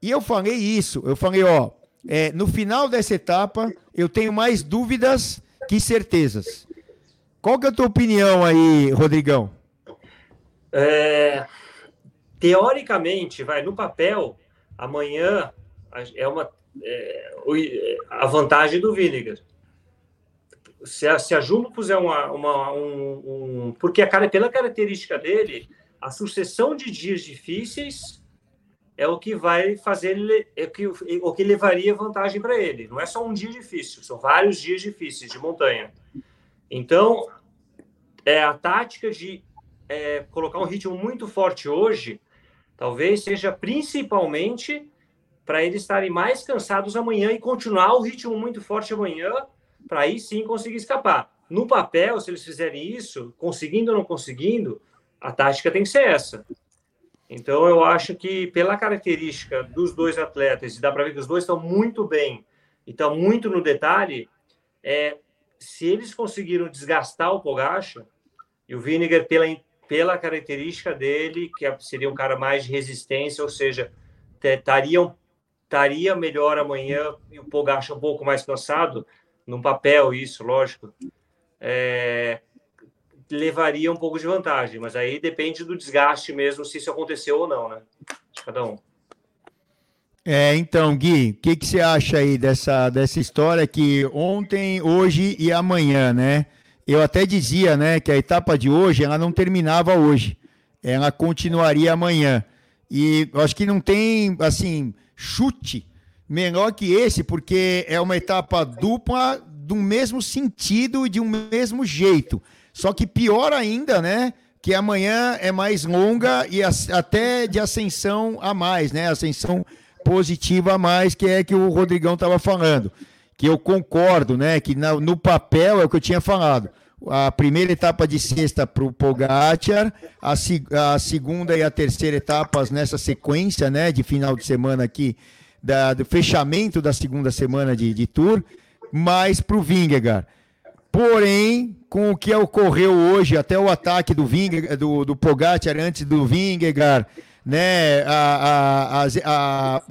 [SPEAKER 1] E eu falei isso, eu falei, ó, é, no final dessa etapa, eu tenho mais dúvidas que certezas. Qual que é a tua opinião aí, Rodrigão?
[SPEAKER 2] É, teoricamente, vai no papel, amanhã é uma é, a vantagem do Vinegar. Se a, se a Jumbo puser uma, uma um, um, porque a pela característica dele, a sucessão de dias difíceis é o que vai fazer é o que, o que levaria vantagem para ele. Não é só um dia difícil, são vários dias difíceis de montanha. Então, é a tática de é, colocar um ritmo muito forte hoje talvez seja principalmente para eles estarem mais cansados amanhã e continuar o ritmo muito forte amanhã, para aí sim conseguir escapar. No papel, se eles fizerem isso, conseguindo ou não conseguindo, a tática tem que ser essa. Então, eu acho que, pela característica dos dois atletas, e dá para ver que os dois estão muito bem e estão muito no detalhe, é, se eles conseguiram desgastar o Pogacha, e o Vinegar, pela, pela característica dele, que seria um cara mais de resistência, ou seja, estaria melhor amanhã e o Pogacha um pouco mais cansado, no papel isso, lógico, é, levaria um pouco de vantagem, mas aí depende do desgaste mesmo, se isso aconteceu ou não, né? De cada um.
[SPEAKER 1] É, então, Gui, o que, que você acha aí dessa, dessa história que ontem, hoje e amanhã, né? Eu até dizia, né, que a etapa de hoje ela não terminava hoje, ela continuaria amanhã. E acho que não tem, assim, chute menor que esse, porque é uma etapa dupla do mesmo sentido e de um mesmo jeito. Só que pior ainda, né? Que amanhã é mais longa e até de ascensão a mais, né? Ascensão positiva a mais, que é que o Rodrigão estava falando. Que eu concordo, né? Que no papel é o que eu tinha falado. A primeira etapa de sexta para o Pogacar, a, a, segunda e a terceira etapas nessa sequência, né? De final de semana aqui, da, do fechamento da segunda semana de, de Tour, mais para o Vingegaard. Porém, com o que ocorreu hoje, até o ataque do, Vingegaard, do, do Pogacar antes do Vingegaard, né, a, a, a,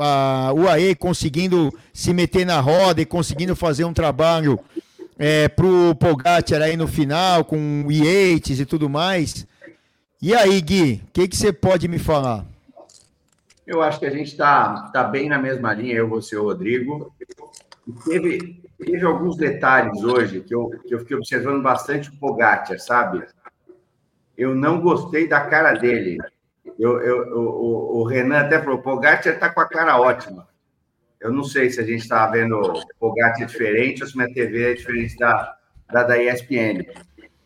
[SPEAKER 1] a, UAE conseguindo se meter na roda e conseguindo fazer um trabalho é, pro Pogacar aí no final, com o Yates e tudo mais. E aí, Gui, o que, que você pode me falar?
[SPEAKER 3] Eu acho que a gente está tá bem na mesma linha, eu, você e o Rodrigo. Teve, teve alguns detalhes hoje que eu, que eu fiquei observando bastante o Pogacar, sabe? Eu não gostei da cara dele. Eu, eu, o, o Renan até falou: o Pogacar está com a cara ótima. Eu não sei se a gente está vendo Pogacar diferente ou se minha TV é diferente da, da, da ESPN.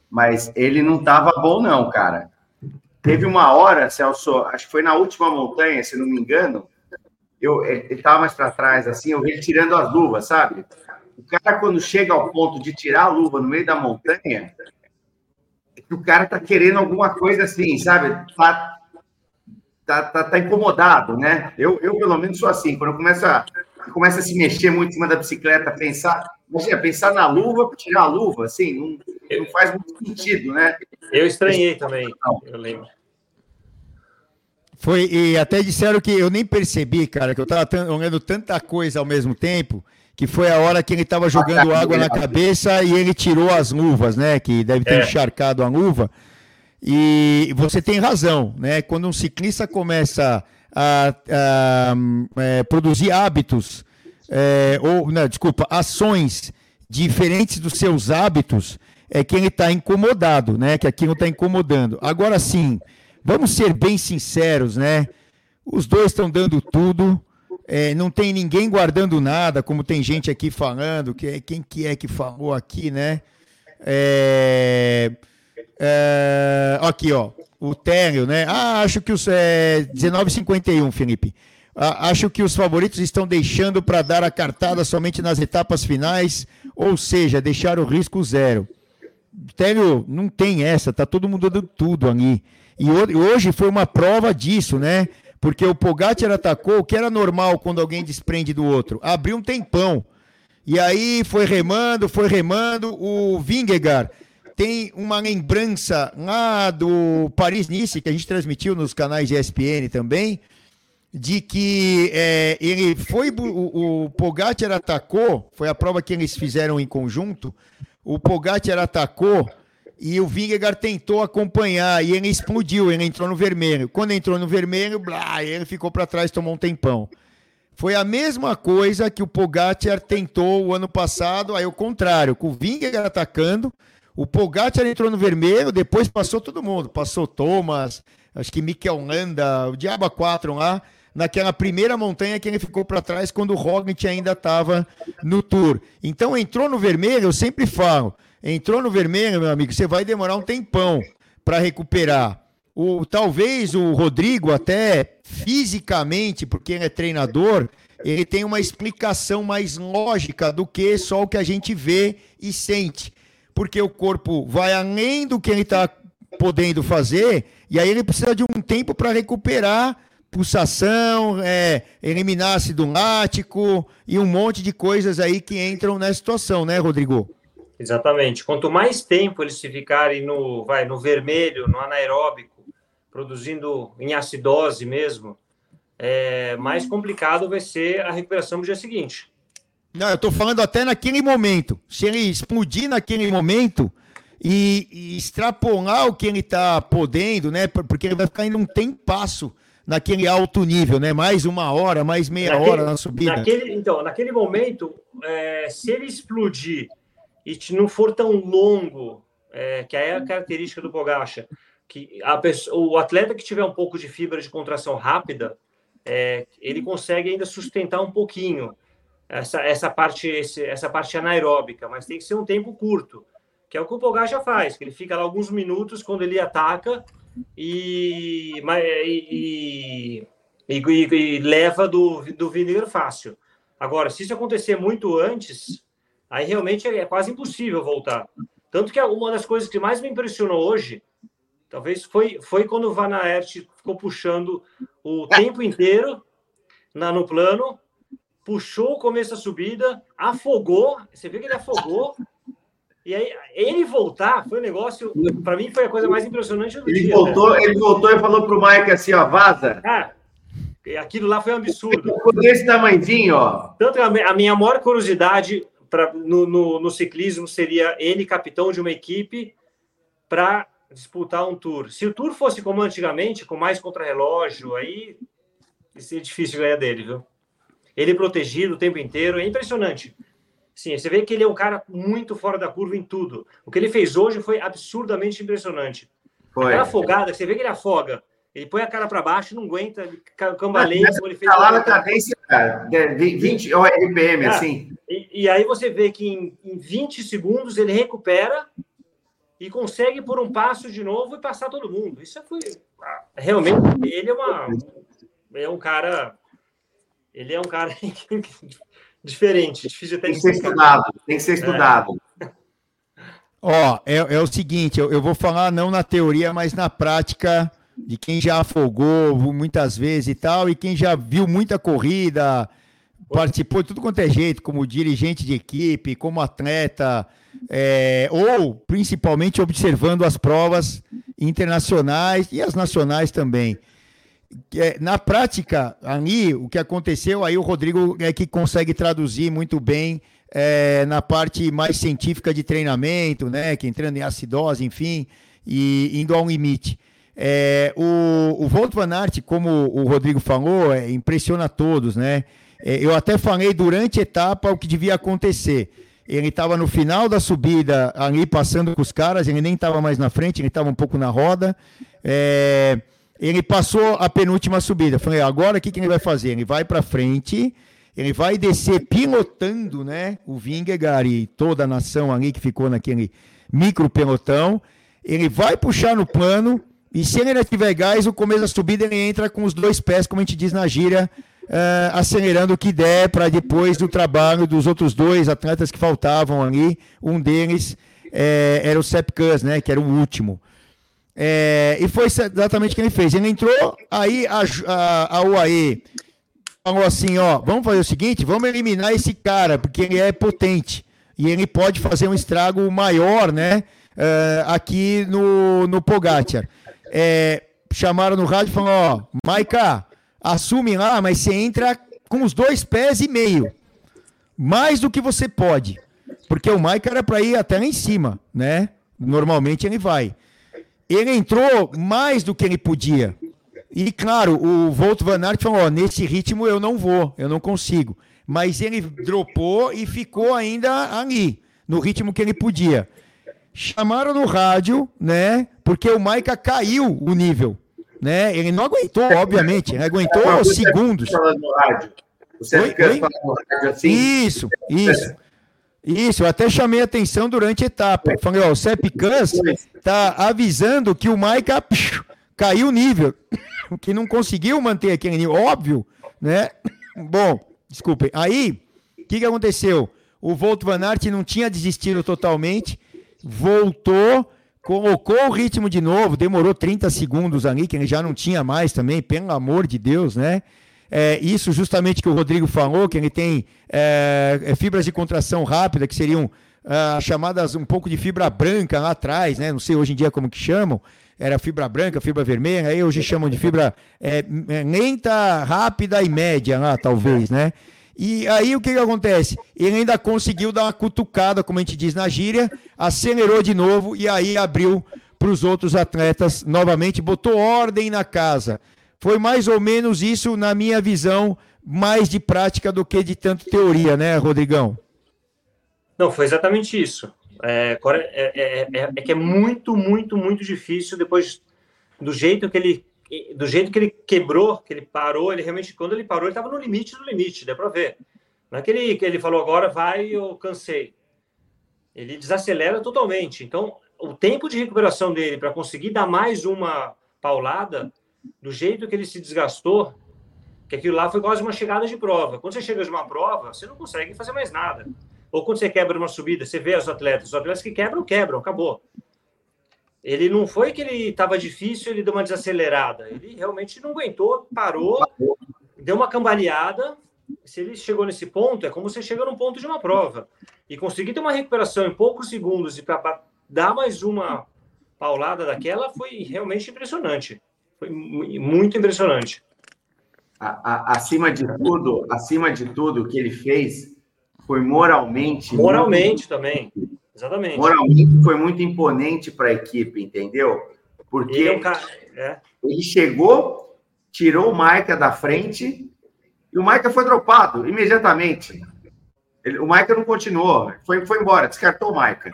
[SPEAKER 3] Mas ele não estava bom, não, cara. Teve uma hora, Celso, acho que foi na última montanha, se não me engano, eu, ele estava mais para trás, assim, eu vi ele tirando as luvas, sabe? O cara, quando chega ao ponto de tirar a luva no meio da montanha, é o cara tá querendo alguma coisa assim, sabe? Tá, tá, tá, tá incomodado, né? Eu, eu, pelo menos, sou assim. Quando começa, começa a se mexer muito em cima da bicicleta, pensar, imagina, pensar na luva, tirar a luva, assim, não, não faz muito sentido, né?
[SPEAKER 2] Eu estranhei também, eu lembro.
[SPEAKER 1] Foi, e até disseram que eu nem percebi, cara, que eu tava olhando tanta coisa ao mesmo tempo, que foi a hora que ele tava jogando água na cabeça e ele tirou as luvas, né? Que deve ter é. encharcado a luva. E você tem razão, né? Quando um ciclista começa a, a, é, produzir hábitos, é, ou, não, desculpa, ações diferentes dos seus hábitos, é que ele está incomodado, né? Que aquilo está incomodando. Agora sim Vamos ser bem sinceros, né? Os dois estão dando tudo. É, não tem ninguém guardando nada, como tem gente aqui falando. Que, quem que é que falou aqui, né? É, é, aqui, ó. O Tério, né? Ah, acho que os. É, 19,51, Felipe. Ah, acho que os favoritos estão deixando para dar a cartada somente nas etapas finais, ou seja, deixar o risco zero. Tério, não tem essa, tá todo mundo dando tudo ali. E hoje foi uma prova disso, né? Porque o Pogacar atacou, o que era normal quando alguém desprende do outro. Abriu um tempão. E aí foi remando, foi remando. O Vingegaard tem uma lembrança lá do Paris-Nice, que a gente transmitiu nos canais de ESPN também, de que é, ele foi. O, o Pogacar atacou, foi a prova que eles fizeram em conjunto. O Pogacar atacou e o Vingegaard tentou acompanhar e ele explodiu, ele entrou no vermelho. Quando entrou no vermelho, blá, ele ficou para trás, tomou um tempão. Foi a mesma coisa que o Pogacar tentou o ano passado, aí o contrário, com o Vingegaard atacando, o Pogacar entrou no vermelho, depois passou todo mundo, passou Thomas, acho que Mikel Landa, o Diaba 4 lá, naquela primeira montanha que ele ficou para trás quando o Roglic ainda estava no Tour. Então entrou no vermelho, eu sempre falo, Entrou no vermelho, meu amigo, você vai demorar um tempão para recuperar. o, talvez o Rodrigo, até fisicamente, porque ele é treinador, ele tem uma explicação mais lógica do que só o que a gente vê e sente. Porque o corpo vai além do que ele está podendo fazer, e aí ele precisa de um tempo para recuperar pulsação, é, eliminar ácido lático e um monte de coisas aí que entram nessa situação, né, Rodrigo?
[SPEAKER 2] Exatamente. Quanto mais tempo eles se ficarem no, vai, no vermelho, no anaeróbico, produzindo em acidose mesmo, é, mais complicado vai ser a recuperação no dia seguinte.
[SPEAKER 1] Não, eu estou falando até naquele momento. Se ele explodir naquele momento e, e extrapolar o que ele está podendo, né? Porque ele vai ficar indo um tempasso naquele alto nível, né? Mais uma hora, mais meia naquele, hora na subida.
[SPEAKER 2] Naquele, então, naquele momento, é, se ele explodir e não for tão longo, é, que é a característica do Pogacha, que a pessoa, o atleta que tiver um pouco de fibra de contração rápida, é, ele consegue ainda sustentar um pouquinho essa, essa parte esse, essa parte anaeróbica, mas tem que ser um tempo curto, que é o que o Pogacha faz, que ele fica lá alguns minutos quando ele ataca e, e, e, e leva do, do vinegar fácil. Agora, se isso acontecer muito antes, aí realmente é quase impossível voltar. Tanto que uma das coisas que mais me impressionou hoje, talvez foi, foi quando o Van Aert ficou puxando o tempo inteiro na, no plano, puxou o começo da subida, afogou, você vê que ele afogou, e aí, ele voltar foi um negócio, para mim, foi a coisa mais impressionante do
[SPEAKER 3] ele dia. Voltou, né? Ele voltou e falou pro Mike assim, ó, vaza.
[SPEAKER 2] Ah, aquilo lá foi um absurdo.
[SPEAKER 3] Desse tamanhozinho, ó.
[SPEAKER 2] Tanto a, a minha maior curiosidade pra, no, no, no, ciclismo seria ele, capitão de uma equipe, para disputar um tour. Se o tour fosse como antigamente, com mais contrarrelógio, aí seria difícil ganhar dele, viu? Ele protegido o tempo inteiro, é impressionante. Sim, você vê que ele é um cara muito fora da curva em tudo. O que ele fez hoje foi absurdamente impressionante. Foi. Aquela afogada, você vê que ele afoga. Ele põe a cara para baixo, não aguenta, cambaleia.
[SPEAKER 3] Ele fez lá na cadência, cara, 20 RPM, ah, assim.
[SPEAKER 2] E, e, aí você vê que em, em 20 segundos ele recupera e consegue por um passo de novo e passar todo mundo. Isso foi ah, realmente ele é uma é um cara ele é um cara [laughs] diferente, difícil
[SPEAKER 3] até Tem que ser estudado, tem que ser estudado.
[SPEAKER 1] É. Ó, é, é, o seguinte, eu, eu vou falar não na teoria, mas na prática de quem já afogou muitas vezes e tal, e quem já viu muita corrida, participou de tudo quanto é jeito, como dirigente de equipe, como atleta, é, ou principalmente observando as provas internacionais e as nacionais também. É, na prática, ali, o que aconteceu, aí o Rodrigo é que consegue traduzir muito bem é, na parte mais científica de treinamento, né? Que entrando em acidose, enfim, e indo ao limite. É, o, o Volt Van Aert, como o Rodrigo falou, é, impressiona todos, né? É, eu até falei durante a etapa o que devia acontecer. Ele estava no final da subida, ali passando com os caras, ele nem estava mais na frente, ele estava um pouco na roda. É, ele passou a penúltima subida. Falei, agora o que, que ele vai fazer? Ele vai para frente, ele vai descer pilotando, né? O Vingegaard e toda a nação ali que ficou naquele micro pelotão. Ele vai puxar no plano e se ele ainda tiver gás, o começo da subida ele entra com os dois pés, como a gente diz na gíria, uh, acelerando o que der para depois do trabalho dos outros dois atletas que faltavam ali. Um deles é, era o Sepp Kuss, né? Que era o último. É, e foi exatamente o que ele fez. Ele entrou, aí a, a, a UAE falou assim: ó, vamos fazer o seguinte, vamos eliminar esse cara, porque ele é potente. E ele pode fazer um estrago maior, né? Uh, aqui no, no Pogacar. É, chamaram no rádio e falaram: ó, Maica, assume lá, mas você entra com os dois pés e meio. Mais do que você pode. Porque o Maica era para ir até lá em cima, né? Normalmente ele vai ele entrou mais do que ele podia. E claro, o Volt Van Aert falou: ó, nesse ritmo eu não vou, eu não consigo. Mas ele dropou e ficou ainda ali, no ritmo que ele podia. Chamaram no rádio, né? Porque o Maica caiu o nível. Né? Ele não aguentou, obviamente, ele aguentou você segundos. Falando no rádio. Você oi, oi? no rádio assim? Isso, isso. Isso, eu até chamei atenção durante a etapa. Falei, ó, o Sepp Kuss tá avisando que o Maika caiu o nível, [laughs] que não conseguiu manter aquele nível, óbvio, né? Bom, desculpem. Aí, o que, que aconteceu? O Volt Van Aert não tinha desistido totalmente, voltou, colocou o ritmo de novo, demorou 30 segundos ali, que ele já não tinha mais também, pelo amor de Deus, né? É, isso justamente que o Rodrigo falou, que ele tem é, é fibras de contração rápida, que seriam ah, chamadas um pouco de fibra branca lá atrás, né? Não sei hoje em dia como que chamam. Era fibra branca, fibra vermelha, aí hoje chamam de fibra é, é, lenta, rápida e média lá, talvez, né? E aí o que, que acontece? Ele ainda conseguiu dar uma cutucada, como a gente diz na gíria, acelerou de novo e aí abriu para os outros atletas novamente, botou ordem na casa. Foi mais ou menos isso, na minha visão, mais de prática do que de tanto teoria, né, Rodrigão?
[SPEAKER 2] Não, foi exatamente isso. É, é, é, é, que é muito, muito, muito difícil depois do jeito que ele do jeito que ele quebrou, que ele parou, ele realmente, quando ele parou, ele estava no limite do limite, dá para ver. Não é que ele falou agora vai, eu cansei. Ele desacelera totalmente. Então, o tempo de recuperação dele para conseguir dar mais uma paulada, do jeito que ele se desgastou, que aquilo lá foi quase uma chegada de prova. Quando você chega de uma prova, você não consegue fazer mais nada. Ou quando você quebra uma subida, você vê os atletas, os atletas que quebram, quebram, acabou. Ele não foi que ele estava difícil, ele deu uma desacelerada. Ele realmente não aguentou, parou, deu uma cambaleada. Se ele chegou nesse ponto, é como você chega num ponto de uma prova. E conseguir ter uma recuperação em poucos segundos e para dar mais uma paulada daquela foi realmente impressionante. Foi muito impressionante.
[SPEAKER 3] A, a, acima de tudo, acima de tudo, o que ele fez foi moralmente.
[SPEAKER 2] Moralmente muito... também. Exatamente.
[SPEAKER 3] Moralmente foi muito imponente para a equipe, entendeu? Porque ele, é um cara... é. ele chegou, tirou o Maica da frente e o Maica foi dropado imediatamente. Ele, o Maica não continuou, foi, foi embora, descartou o Maica.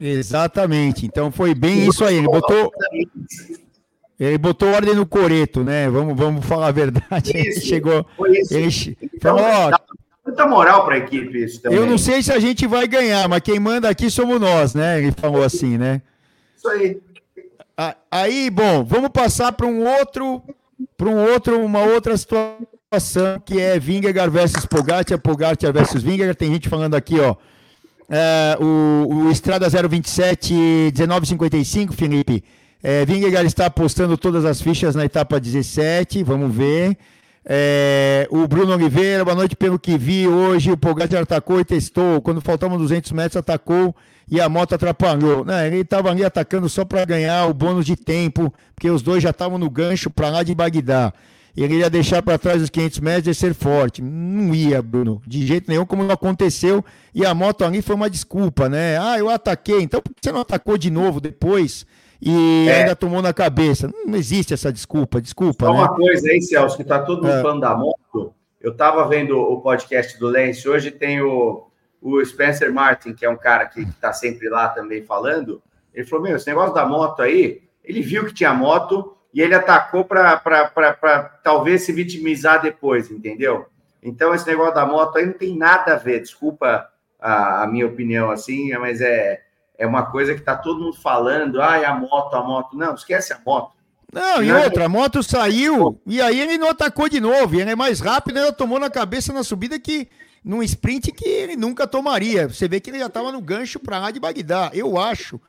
[SPEAKER 1] Exatamente. Então foi bem isso aí. Ele botou, ele botou ordem no coreto, né? Vamos, vamos falar a verdade. Isso, [laughs] ele chegou. Ele
[SPEAKER 3] então, falou: ó, muita moral para a equipe isso também.
[SPEAKER 1] Eu não sei se a gente vai ganhar, mas quem manda aqui somos nós, né? Ele falou assim, né?
[SPEAKER 3] Isso aí.
[SPEAKER 1] Aí, bom, vamos passar para um outro, para um outro, uma outra situação que é Vingegaard versus Pogacar, Pogacar versus Vingegaard. Tem gente falando aqui, ó. É, o, o Estrada 027 1955, Felipe. É, Vingegaard está apostando todas as fichas na etapa 17. Vamos ver. É, o Bruno Oliveira, boa noite pelo que vi hoje. O Pogacar atacou e testou. Quando faltavam 200 metros, atacou e a moto atrapalhou. Não, ele estava ali atacando só para ganhar o bônus de tempo, porque os dois já estavam no gancho para lá de Bagdá. Ele ia deixar para trás os 500 metros e ser forte. Não ia, Bruno, de jeito nenhum, como não aconteceu. E a moto ali foi uma desculpa, né? Ah, eu ataquei, então por que você não atacou de novo depois? e é. ainda tomou na cabeça. Não existe essa desculpa, desculpa. Só
[SPEAKER 3] né? uma coisa aí, Celso, que tá todo mundo é. falando da moto. Eu estava vendo o podcast do Lance, hoje tem o, o Spencer Martin, que é um cara que está sempre lá também falando. Ele falou: Meu, esse negócio da moto aí, ele viu que tinha moto e ele atacou para talvez se vitimizar depois, entendeu? Então, esse negócio da moto aí não tem nada a ver, desculpa a, a minha opinião assim, mas é, é uma coisa que está todo mundo falando, ah, a moto, a moto. Não, esquece a moto.
[SPEAKER 1] Não, e outra, a moto saiu e aí ele não atacou de novo. Ele é mais rápido, ele tomou na cabeça na subida que num sprint que ele nunca tomaria. Você vê que ele já estava no gancho para lá de Bagdá. Eu acho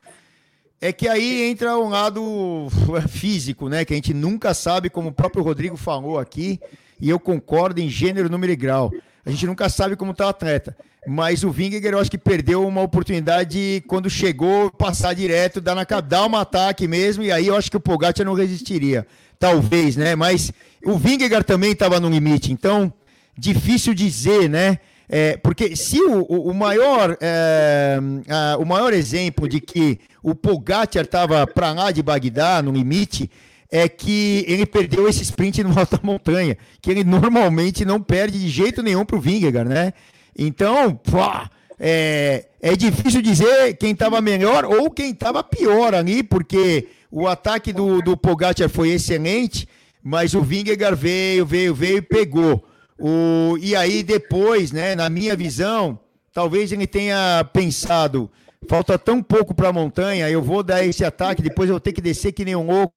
[SPEAKER 1] é que aí entra um lado [laughs] físico, né? Que a gente nunca sabe, como o próprio Rodrigo falou aqui, e eu concordo em gênero, número e grau. A gente nunca sabe como está o atleta. Mas o Vingegaard eu acho que perdeu uma oportunidade quando chegou, passar direto, dar, na, dar um ataque mesmo, e aí eu acho que o Pogacar não resistiria. Talvez, né? Mas o Vingegaard também estava no limite, então difícil dizer, né? É, porque se o, o, maior é, a, o maior exemplo de que o Pogacar estava para lá de Bagdá, no limite, é que ele perdeu esse sprint no alta montanha, que ele normalmente não perde de jeito nenhum para o Vingegaard, né? Então, pá, é, é difícil dizer quem estava melhor ou quem estava pior ali, porque o ataque do, do Pogacar foi excelente, mas o Vingegaard veio, veio, veio e pegou. O, e aí depois, né, na minha visão, talvez ele tenha pensado, falta tão pouco para a montanha, eu vou dar esse ataque, depois eu vou ter que descer que nem um louco.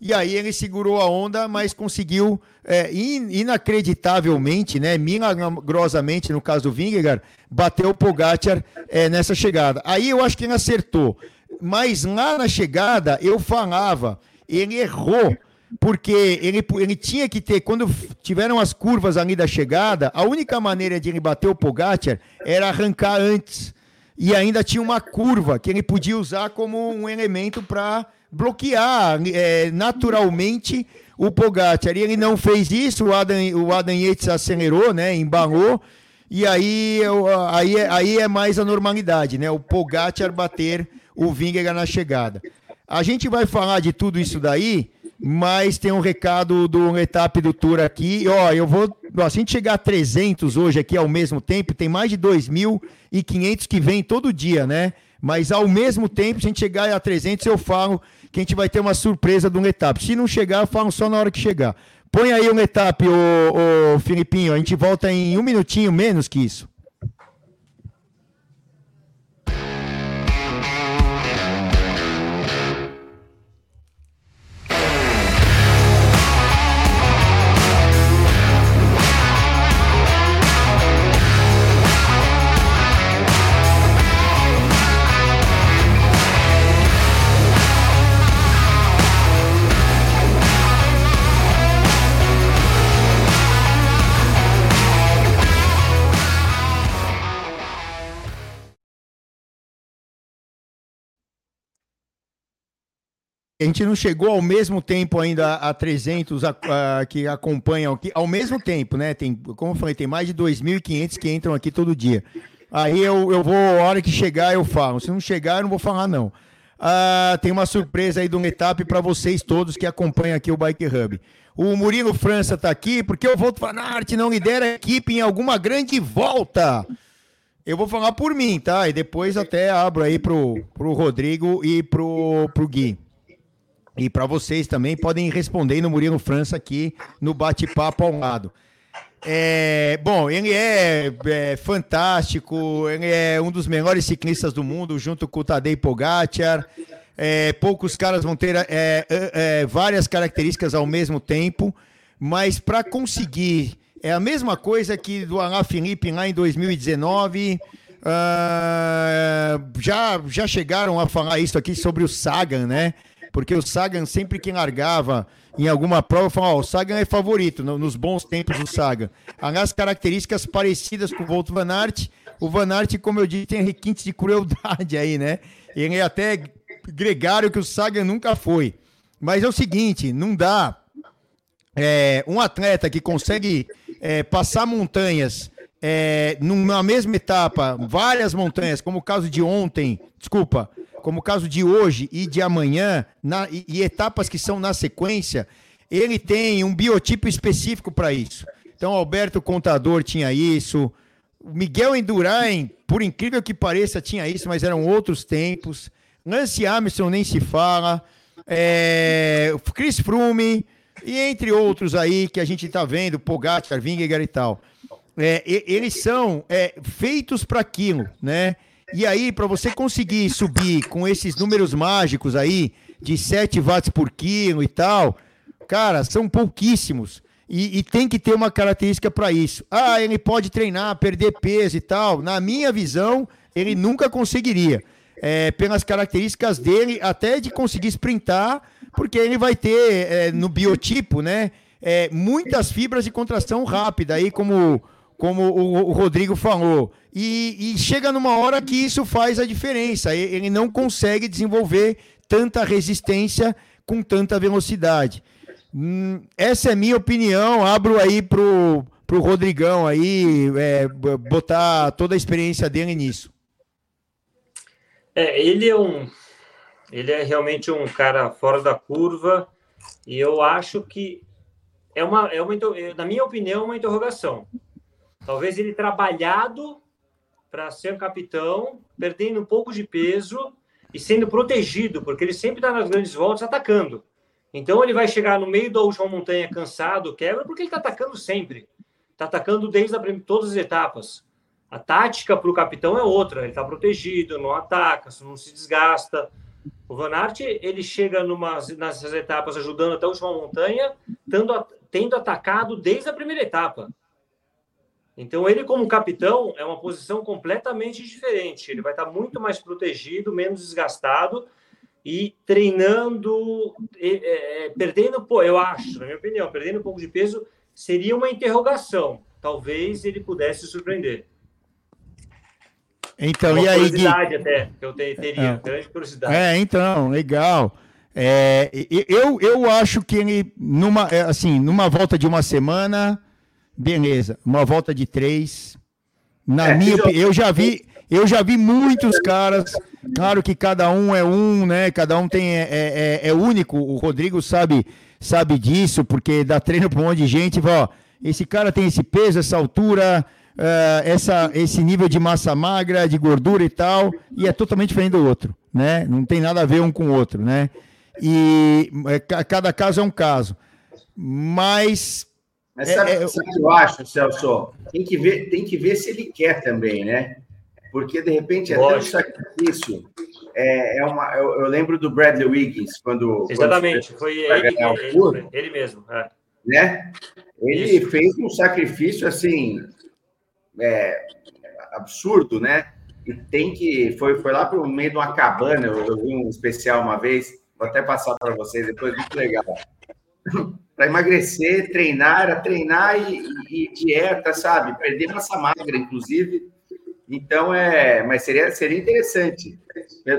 [SPEAKER 1] E aí ele segurou a onda, mas conseguiu é, inacreditavelmente, né, milagrosamente, no caso do Vingegaard, bater o Pogacar é, nessa chegada. Aí eu acho que ele acertou. Mas lá na chegada, eu falava, ele errou porque ele, ele tinha que ter, quando tiveram as curvas ali da chegada, a única maneira de ele bater o Pogacar era arrancar antes. E ainda tinha uma curva que ele podia usar como um elemento para bloquear é, naturalmente o Pogacar. E ele não fez isso, o Adam, o Adam Yates acelerou, né, embalou, e aí, aí, aí é mais a normalidade, né? O Pogacar bater o Vingegaard na chegada. A gente vai falar de tudo isso daí mas tem um recado do etapa do Tour aqui. Ó, eu vou. Ó, se a gente chegar a 300 hoje aqui ao mesmo tempo, tem mais de 2.500 que vem todo dia, né? Mas ao mesmo tempo, se a gente chegar a 300, eu falo que a gente vai ter uma surpresa do etapa. Se não chegar, eu falo só na hora que chegar. Põe aí um etapa, ô, ô Filipinho. A gente volta em um minutinho menos que isso. A gente não chegou ao mesmo tempo ainda a 300 a, a, que acompanham aqui, ao mesmo tempo, né? Tem, como eu falei, tem mais de 2.500 que entram aqui todo dia. Aí eu, eu vou, a hora que chegar, eu falo. Se não chegar, eu não vou falar, não. Ah, tem uma surpresa aí do etapa para vocês todos que acompanham aqui o Bike Hub. O Murilo França está aqui, porque o Volto Fanart não lidera a equipe em alguma grande volta. Eu vou falar por mim, tá? E depois até abro aí pro, pro Rodrigo e pro, pro Gui. E para vocês também podem responder no Murilo França aqui no bate-papo ao lado. É, bom, ele é, é, fantástico, ele é um dos melhores ciclistas do mundo, junto com o Tadej Pogacar. É, poucos caras vão ter é, é, é, várias características ao mesmo tempo, mas para conseguir é a mesma coisa que do Alain Philippe lá em 2019. Uh, ah, já, já chegaram a falar isso aqui sobre o Sagan, né? Porque o Sagan sempre que largava em alguma prova, falava, oh, o Sagan é favorito, no, nos bons tempos do Sagan. As características parecidas com o Volt Van Aert, o Van Aert, como eu disse, tem requintes de crueldade aí, né? Ele é até gregário que o Sagan nunca foi. Mas é o seguinte, não dá é, um atleta que consegue é, passar montanhas é, numa mesma etapa, várias montanhas, como o caso de ontem, desculpa, como o caso de hoje e de amanhã, na, e, e etapas que são na sequência, ele tem um biotipo específico para isso. Então, Alberto Contador tinha isso, Miguel Endurain, por incrível que pareça, tinha isso, mas eram outros tempos. Lance Armstrong nem se fala. É, Chris Froome, e entre outros aí que a gente está vendo, Pogacar, Vingegaard e tal. É, eles são é, feitos para aquilo, né? E aí, para você conseguir subir com esses números mágicos aí, de 7 watts por quilo e tal, cara, são pouquíssimos. E, e tem que ter uma característica para isso. Ah, ele pode treinar, perder peso e tal. Na minha visão, ele nunca conseguiria. É, pelas características dele, até de conseguir sprintar, porque ele vai ter é, no biotipo, né? É, muitas fibras de contração rápida, aí como como o, Rodrigo falou. E, e, chega numa hora que isso faz a diferença. Ele não consegue desenvolver tanta resistência com tanta velocidade. Hum, essa é minha opinião. Abro aí pro, pro Rodrigão aí é, botar toda a experiência dele nisso.
[SPEAKER 2] É, ele é um, ele é realmente um cara fora da curva e eu acho que é uma, é uma, na minha opinião, uma interrogação. Talvez ele trabalhado para ser capitão, perdendo um pouco de peso e sendo protegido, porque ele sempre está nas grandes voltas atacando. Então ele vai chegar no meio da última montanha cansado, quebra, porque ele está atacando sempre. está atacando desde a, todas as etapas. A tática para o capitão é outra, ele está protegido, não ataca, não se desgasta. O Van Aert, ele chega numas, nessas etapas ajudando até a última montanha, tendo, tendo atacado desde a primeira etapa. Então, ele, como capitão, é uma posição completamente diferente. Ele vai estar muito mais protegido, menos desgastado e treinando, é, é, perdendo, pô, eu acho, na minha opinião, perdendo um pouco de peso seria uma interrogação. Talvez ele pudesse surpreender.
[SPEAKER 1] Então, uma e aí,
[SPEAKER 2] curiosidade Gui? até, que eu teria, é. grande curiosidade.
[SPEAKER 1] É, então, legal. É, eu, eu acho que ele, numa, é, assim, numa volta de uma semana, beleza. Uma volta de três. Na é, minha opinião, eu já vi, eu já vi muitos caras. Claro que cada um é um, né? Cada um tem é, é, é único. O Rodrigo sabe sabe disso, porque dá treino para um monte de gente. Ó, esse cara tem esse peso, essa altura, uh, essa, esse nível de massa magra, de gordura e tal, e é totalmente diferente do outro, né? Não tem nada a ver um com o outro, né? E é, cada caso é um caso. Mas
[SPEAKER 3] mas sabe, é, é, sabe o que eu acho, Celso? Tem que, ver, tem que ver se ele quer também, né? Porque, de repente, é tão sacrifício. É, é uma, eu, eu, lembro do Bradley Wiggins, quando.
[SPEAKER 2] Exatamente, quando foi ele, ele, ele, mesmo. É.
[SPEAKER 3] Né? Ele Isso. fez um sacrifício assim. É, absurdo, né? E tem que. Foi, foi lá para o meio de uma cabana, eu, eu vi um especial uma vez, vou até passar para vocês depois, muito legal. [laughs] para emagrecer, treinar, era treinar e, e, dieta, sabe? Perder massa magra, inclusive. Então, é, mas seria, seria interessante.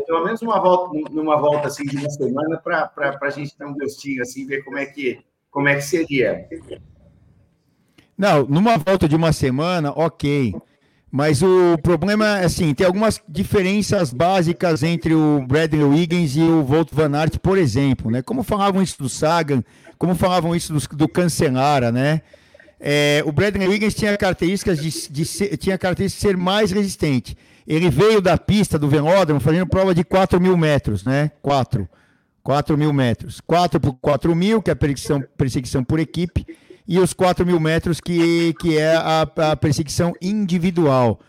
[SPEAKER 3] Pelo menos uma volta, numa volta assim de uma semana para a gente ter um gostinho, assim, ver como é que, como é que seria.
[SPEAKER 1] Não, numa volta de uma semana, ok. Mas o problema é assim, tem algumas diferenças básicas entre o Bradley Wiggins e o Volt Van Aert, por exemplo, né? Como falavam isso do Sagan, como falavam isso do, do Cancelara, né? É, o Bradley Wiggins tinha características de, de ser, tinha características de ser mais resistente. Ele veio da pista do velódromo fazendo prova de 4 mil metros, né? 4. 4 mil metros. 4 por 4 mil, que é a perseguição, perseguição por equipe, e os 4 mil metros, que, que é a, a perseguição individual.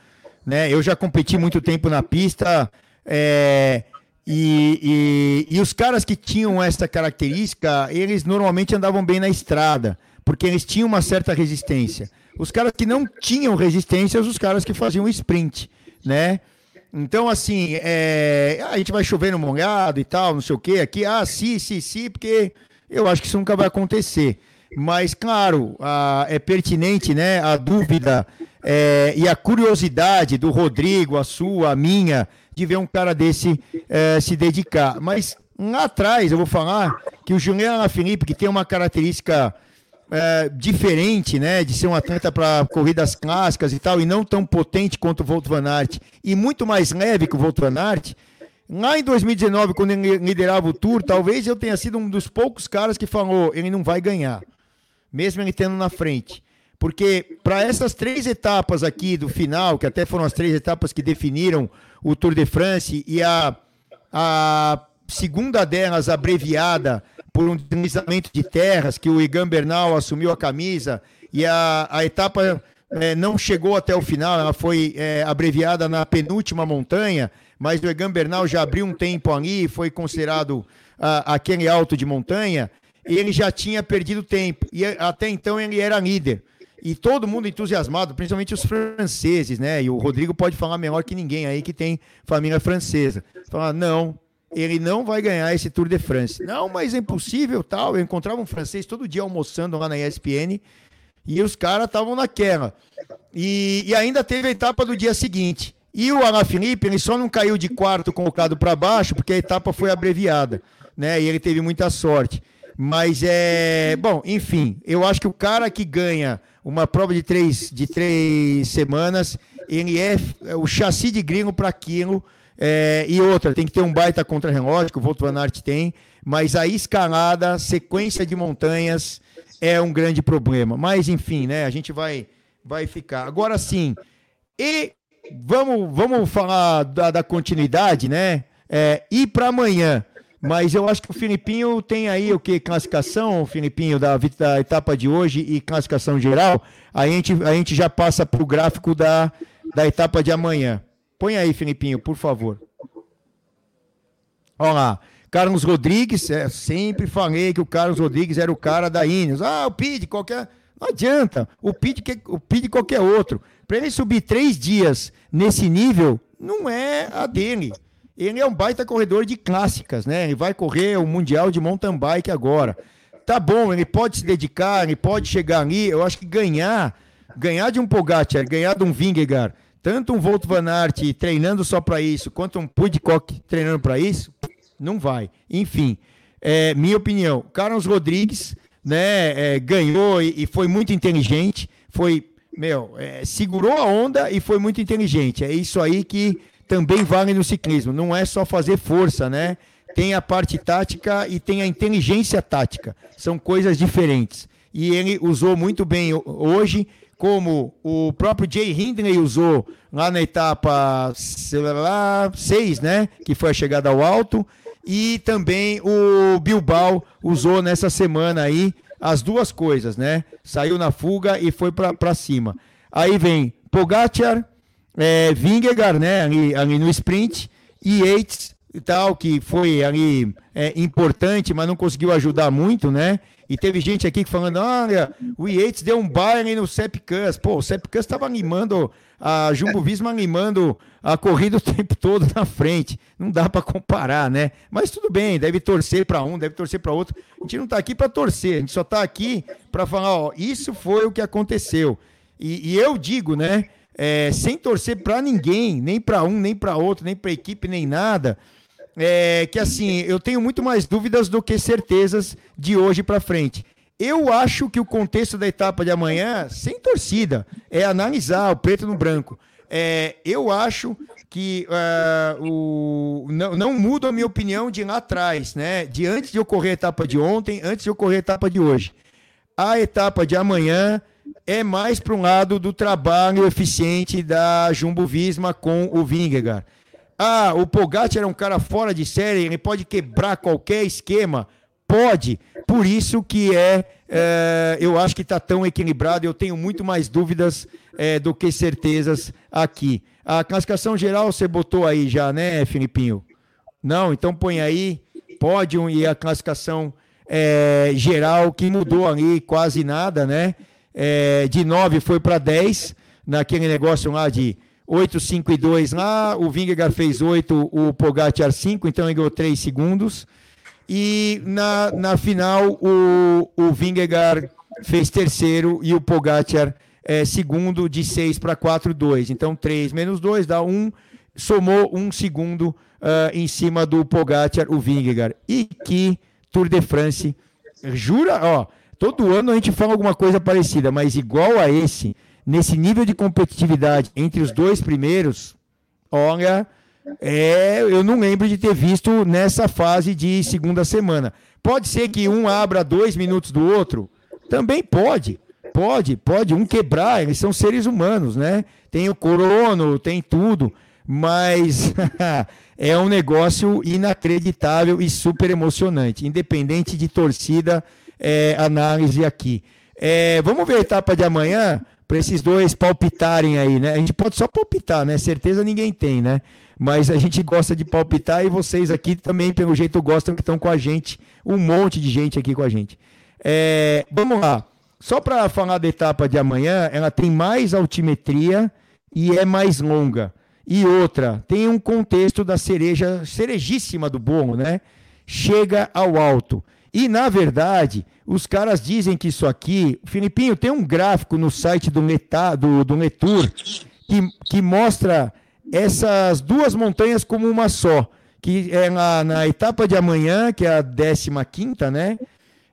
[SPEAKER 1] Né? Eu já competi muito tempo na pista, é, e, e, e os caras que tinham essa característica, eles normalmente andavam bem na estrada porque eles tinham uma certa resistência. Os caras que não tinham resistência, os caras que faziam sprint, né? Então, assim, é... a gente vai chover no molhado e tal, não sei o quê. Aqui, ah, sim, sim, sim, porque eu acho que isso nunca vai acontecer. Mas, claro, a... é pertinente, né, a dúvida é... e a curiosidade do Rodrigo, a sua, a minha, de ver um cara desse é... se dedicar. Mas lá atrás, eu vou falar que o Julian Alaphilippe, que tem uma característica é, diferente, né, de ser um atleta para corridas clássicas e tal, e não tão potente quanto o Volt Van Aert, e muito mais leve que o Volt Van Aert, lá em 2019, quando ele liderava o Tour, talvez eu tenha sido um dos poucos caras que falou, ele não vai ganhar, mesmo ele tendo na frente. Porque para essas três etapas aqui do final, que até foram as três etapas que definiram o Tour de France, e a, a segunda delas abreviada por um deslizamento de terras, que o Igan Bernal assumiu a camisa e a, a etapa é, não chegou até o final, ela foi é, abreviada na penúltima montanha, mas o Egan Bernal já abriu um tempo ali, foi considerado a, aquele alto de montanha, ele já tinha perdido tempo, e até então ele era líder. E todo mundo entusiasmado, principalmente os franceses, né? E o Rodrigo pode falar melhor que ninguém aí que tem família francesa. Falar, não, ele não vai ganhar esse Tour de France. Não, mas é impossível, tal. Eu encontrava um francês todo dia almoçando lá na ESPN e os caras estavam naquela. E, e ainda teve a etapa do dia seguinte. E o Alaphilippe, ele só não caiu de quarto colocado para baixo porque a etapa foi abreviada, né? E ele teve muita sorte. Mas é. Bom, enfim, eu acho que o cara que ganha uma prova de três, de três semanas, ele é o chassi de gringo para aquilo é, e outra, tem que ter um baita contra-relógio, que o Volto Van Aert tem, mas a escalada, sequência de montanhas, é um grande problema. Mas, enfim, né, a gente vai, vai ficar. Agora sim, e vamos, vamos falar da, da continuidade, né? É, e para amanhã, Mas eu acho que o Filipinho tem aí o que? Classificação, Filipinho, da, da etapa de hoje e classificação geral. A gente, a gente já passa para o gráfico da, da etapa de amanhã. Põe aí, Filipinho, por favor. Olha lá. Carlos Rodrigues, é, sempre falei que o Carlos Rodrigues era o cara da Ineos. Ah, o PID, qualquer. Não adianta. O PID, o PID qualquer outro. Para ele subir três dias nesse nível, não é a dele. Ele é um baita corredor de clássicas, né? Ele vai correr o Mundial de Mountain Bike agora. Tá bom, ele pode se dedicar, ele pode chegar ali. Eu acho que ganhar, ganhar de um Pogacar, ganhar de um Vingegaard, tanto um Volt Van Aert treinando só para isso, quanto um Pudcock treinando para isso, não vai. Enfim, é, minha opinião, Carlos Rodrigues, né, é, ganhou e, e, foi muito inteligente, foi, meu, é, segurou a onda e foi muito inteligente. É isso aí que também vale no ciclismo. Não é só fazer força, né? Tem a parte tática e tem a inteligência tática. São coisas diferentes. E ele usou muito bem hoje, como o próprio Jay Hindley usou lá na etapa 6, né? Que foi a chegada ao alto e também o Bilbao usou nessa semana aí as duas coisas, né? Saiu na fuga e foi para cima. Aí vem Pogacar, é, Vingegaard, né? Ali, ali no sprint e Yates e tal, que foi ali é, importante, mas não conseguiu ajudar muito, né? E teve gente aqui falando, olha, o Yates deu um baile no Sepkus. Pô, o Sepkus estava animando, a Jumbo Visma animando a corrida o tempo todo na frente. Não dá para comparar, né? Mas tudo bem, deve torcer para um, deve torcer para outro. A gente não está aqui para torcer, a gente só está aqui para falar, ó, isso foi o que aconteceu. E, e eu digo, né, é, sem torcer para ninguém, nem para um, nem para outro, nem para equipe, nem nada é, que assim, eu tenho muito mais dúvidas do que certezas de hoje para frente. Eu acho que o contexto da etapa de amanhã, sem torcida, é analisar o preto no branco. É, eu acho que uh, o, não, não muda a minha opinião de lá atrás, né? De antes de ocorrer a etapa de ontem, antes de ocorrer a etapa de hoje. A etapa de amanhã é mais para um lado do trabalho eficiente da Jumbo Visma com o Vingegaard. Ah, o Pogacar é um cara fora de série, ele pode quebrar qualquer esquema. Pode. Por isso que é, é eu acho que está tão equilibrado. Eu tenho muito mais dúvidas é, do que certezas aqui. A classificação geral você botou aí já, né, Filipinho? Não, então põe aí pódio e a classificação é, geral que mudou ali quase nada, né? É, de 9 foi para 10, naquele negócio lá de 8, 5 e 2 lá, o Vingegaard fez 8, o Pogacar 5, então ele ganhou 3 segundos. E na, na final, o, o Vingegaard fez terceiro e o Pogacar é, segundo, de 6 para 4, 2. Então 3 menos 2 dá 1, somou um segundo uh, em cima do Pogacar, o Vingegaard. E que Tour de France, jura, ó, todo ano a gente fala alguma coisa parecida, mas igual a esse nesse nível de competitividade entre os dois primeiros, olha, é, eu não lembro de ter visto nessa fase de segunda semana. Pode ser que um abra dois minutos do outro? Também pode. Pode, pode. Um quebrar, eles são seres humanos, né? Tem o corono, tem tudo. Mas [laughs] é um negócio inacreditável e super emocionante. Independente de torcida, é, análise aqui. É, vamos ver a etapa de amanhã para esses dois palpitarem aí, né? A gente pode só palpitar, né? Certeza ninguém tem, né? Mas a gente gosta de palpitar e vocês aqui também, pelo jeito, gostam que estão com a gente. Um monte de gente aqui com a gente. É, vamos lá. Só para falar da etapa de amanhã, ela tem mais altimetria e é mais longa. E outra, tem um contexto da cereja, cerejíssima do bolo, né? Chega ao alto. E, na verdade, os caras dizem que isso aqui. Filipinho, tem um gráfico no site do, Meta, do, do Metur que, que mostra essas duas montanhas como uma só. Que é na, na etapa de amanhã, que é a 15, né?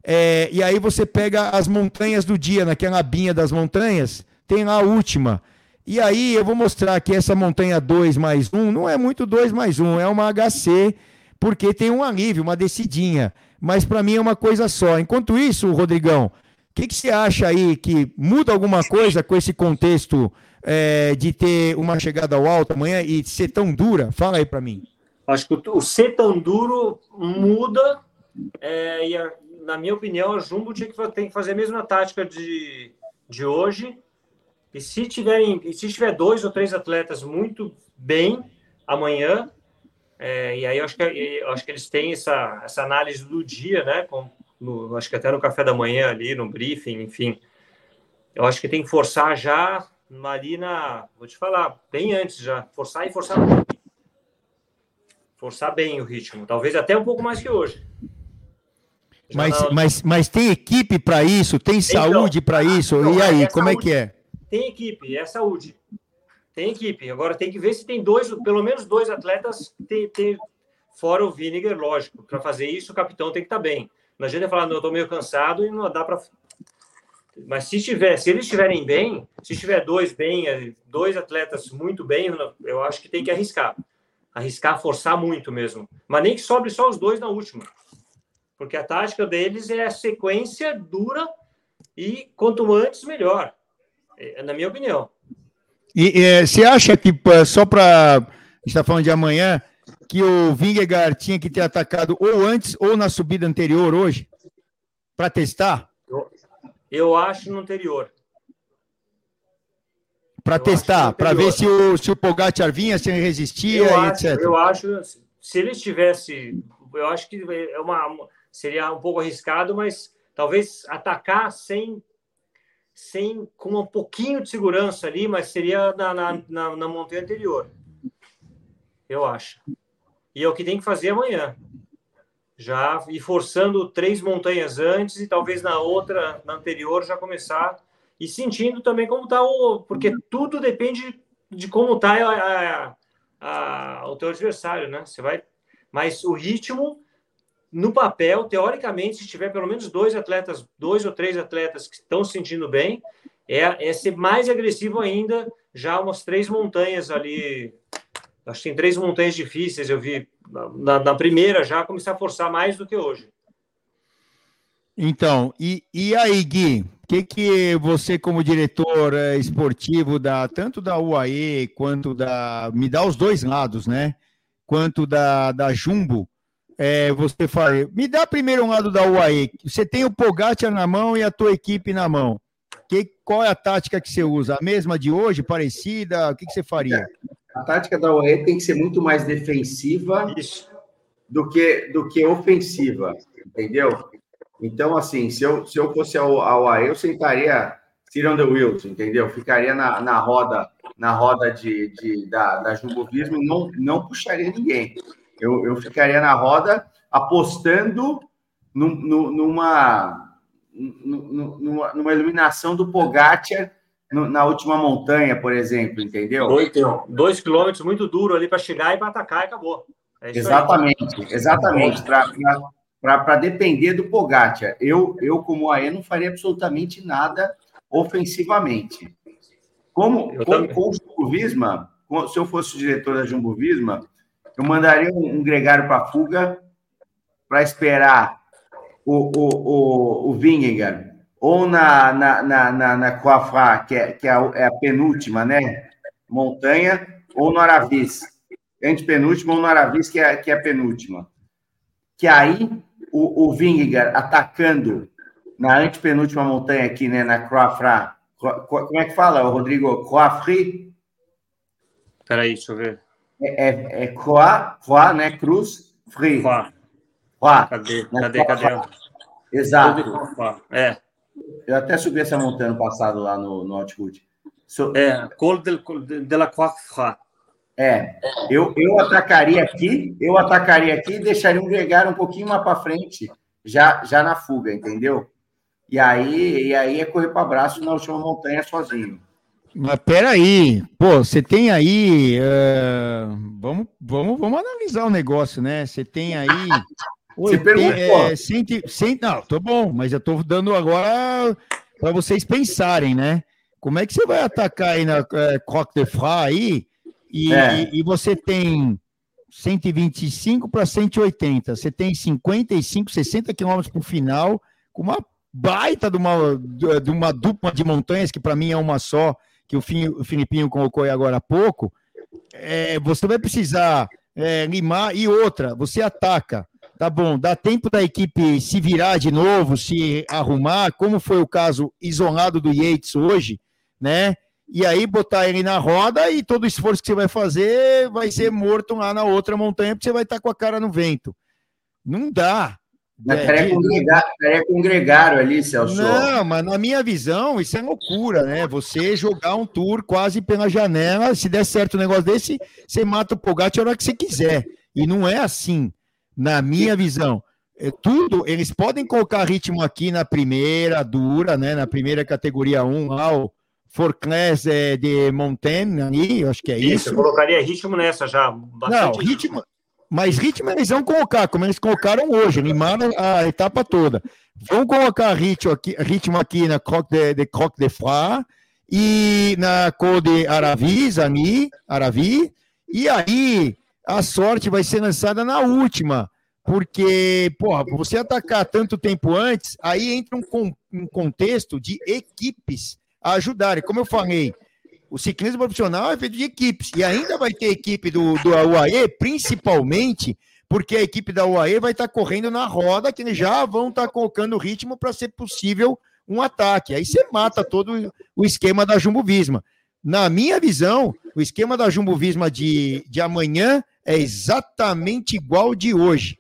[SPEAKER 1] É, e aí você pega as montanhas do dia, naquela abinha das montanhas, tem lá a última. E aí eu vou mostrar que essa montanha 2 mais 1 não é muito 2 mais 1, é uma HC, porque tem um alívio, uma descidinha mas para mim é uma coisa só. Enquanto isso, Rodrigão, o que, que você acha aí que muda alguma coisa com esse contexto é, de ter uma chegada ao alto amanhã e ser tão dura? Fala aí para mim.
[SPEAKER 2] Acho que o, ser tão duro muda, é, e a, na minha opinião, a Jumbo tinha que, tem que fazer a mesma tática de, de hoje. E se, tiverem, se tiver dois ou três atletas muito bem amanhã, é, e aí eu acho, que, eu acho que eles têm essa, essa análise do dia, né? Com, no, acho que até no café da manhã ali, no briefing, enfim. Eu acho que tem que forçar já ali na. Vou te falar, bem antes já. Forçar e forçar Forçar bem o ritmo. Talvez até um pouco mais que hoje.
[SPEAKER 1] mas, mas, mas tem equipe para isso? Tem então, saúde para isso? Não, e aí, é como saúde. é que é?
[SPEAKER 2] Tem equipe, é saúde. Tem equipe. Agora tem que ver se tem dois, pelo menos dois atletas, tem, fora o Vinegar, lógico. Para fazer isso, o capitão tem que estar tá bem. Não adianta falar, não, eu estou meio cansado e não dá para. Mas se tiver, se eles estiverem bem, se tiver dois bem, dois atletas muito bem, eu acho que tem que arriscar. Arriscar, forçar muito mesmo. Mas nem que sobre só os dois na última. Porque a tática deles é a sequência dura e quanto antes, melhor. É, na minha opinião.
[SPEAKER 1] E, você acha que, só para. A gente está falando de amanhã, que o Vingegaard tinha que ter atacado ou antes ou na subida anterior hoje? Para testar?
[SPEAKER 2] Eu, eu, acho no anterior.
[SPEAKER 1] Para testar, para ver se o, se o Pogacar vinha, se ele resistia,
[SPEAKER 2] eu
[SPEAKER 1] acho, etc.
[SPEAKER 2] Eu acho, se ele estivesse. Eu acho que é uma, seria um pouco arriscado, mas talvez atacar sem sem com um pouquinho de segurança ali, mas seria na, na, na, na montanha anterior. Eu acho. E é o que tem que fazer amanhã. Já ir forçando três montanhas antes e talvez na outra, na anterior, já começar e sentindo também como está o. Porque tudo depende de como está a, a, a, o teu adversário, né? Você vai. Mas o ritmo no papel, teoricamente, se tiver pelo menos dois atletas, dois ou três atletas que estão se sentindo bem, é, é ser mais agressivo ainda, já umas três montanhas ali. Acho que tem três montanhas difíceis, eu vi na, na primeira já começar a forçar mais do que hoje.
[SPEAKER 1] Então, e, e aí, Gui, o que, que você, como diretor é, esportivo da tanto da UAE quanto da. Me dá os dois lados, né? Quanto da, da Jumbo, é, você fala, me dá primeiro um lado da UAE. Você tem o Pogacar na mão e a tua equipe na mão. Que, qual é a tática que você usa? A mesma de hoje, parecida? O que, que você faria?
[SPEAKER 3] A tática da UAE tem que ser muito mais defensiva do que, do que ofensiva, entendeu? Então, assim, se eu, se eu fosse a, UAE, eu sentaria Cyril the Wheels, entendeu? Ficaria na, na roda na roda de, de da, da Jumbo Visma e não, não puxaria ninguém. Eu, eu ficaria na roda apostando num, numa, numa, numa iluminação do Pogacar na última montanha, por exemplo, entendeu?
[SPEAKER 2] Dois, dois quilômetros muito duro ali para chegar e para atacar e acabou.
[SPEAKER 3] É exatamente, aí. exatamente. Para depender do Pogacar. Eu, eu, como AE, não faria absolutamente nada ofensivamente. Como, como com o Jumbo Visma, se eu fosse o diretor da Jumbo Visma, eu mandaria um, gregário para fuga para esperar o, o, o, o Vingegaard ou na, na, na, na, na que, é, que é, a, é a penúltima, né? Montanha, ou no Aravis. Antepenúltima ou no Aravis, que é, que é a penúltima. Que aí o, o Vingegaard atacando na antepenúltima montanha aqui, né? Na Coafra. Como é que fala, Rodrigo? Coafri?
[SPEAKER 2] Peraí, deixa eu ver.
[SPEAKER 3] É, é, é Croix, Croix, né? Cruz, Free.
[SPEAKER 2] Croix. Croix. Cadê? Né? Cadê? Cadê?
[SPEAKER 3] Exato. É. Eu até subi essa montanha no passado lá no, no Altitude.
[SPEAKER 2] So... É, Col de, de la Croix.
[SPEAKER 3] É, eu, eu atacaria aqui, eu atacaria aqui e deixaria um gregário um pouquinho mais para frente, já, já na fuga, entendeu? E aí, e aí é correr para braço na última montanha sozinho.
[SPEAKER 1] Mas peraí, pô, você tem aí. Uh, vamos, vamos, vamos analisar o negócio, né? Você tem aí. [laughs]
[SPEAKER 3] Você perguntou. É,
[SPEAKER 1] cento, cento, não, tô bom, mas eu tô dando agora para vocês pensarem, né? Como é que você vai atacar aí na é, Croque de Fra aí e, é. e, e você tem 125 para 180, você tem 55, 60 quilômetros para o final, com uma baita de uma, de uma dupla de montanhas, que para mim é uma só, que o, Fim, o Filipinho colocou aí agora há pouco, é, você vai precisar é, limar. E outra, você ataca. Tá bom, dá tempo da equipe se virar de novo, se arrumar, como foi o caso isolado do Yates hoje, né? E aí botar ele na roda e todo o esforço que você vai fazer vai ser morto lá na outra montanha, porque você vai estar com a cara no vento. Não dá.
[SPEAKER 3] Mas é, com gregário ali, Celso.
[SPEAKER 1] Não, mas na minha visão, isso é loucura, né? Você jogar um tour quase pela janela, se der certo um negócio desse, você mata o Pogacar a hora que você quiser. E não é assim na minha visão. É, tudo, eles podem colocar ritmo aqui na primeira, dura, né? Na primeira categoria 1, lá o Forclés é, de Montaigne, ali, acho que é isso. Isso, eu
[SPEAKER 2] colocaria ritmo nessa já.
[SPEAKER 1] Não, ritmo, mas ritmo eles vão colocar, como eles colocaram hoje, animaram a etapa toda. Vão colocar ritmo aqui, ritmo aqui na Croque de, de Croque de Fra e na Cor de Aravis, Ani, Aravi, e aí a sorte vai ser lançada na última, porque, porra, você atacar tanto tempo antes, aí entra um, um contexto de equipes a ajudarem. Como eu falei, o ciclismo profissional é feito de equipes, e ainda vai ter equipe do, do UAE, principalmente porque a equipe da UAE vai estar correndo na roda, que já vão estar colocando ritmo para ser possível um ataque. Aí você mata todo o esquema da Jumbo Visma. Na minha visão, o esquema da Jumbo Visma de, de amanhã é exatamente igual de hoje.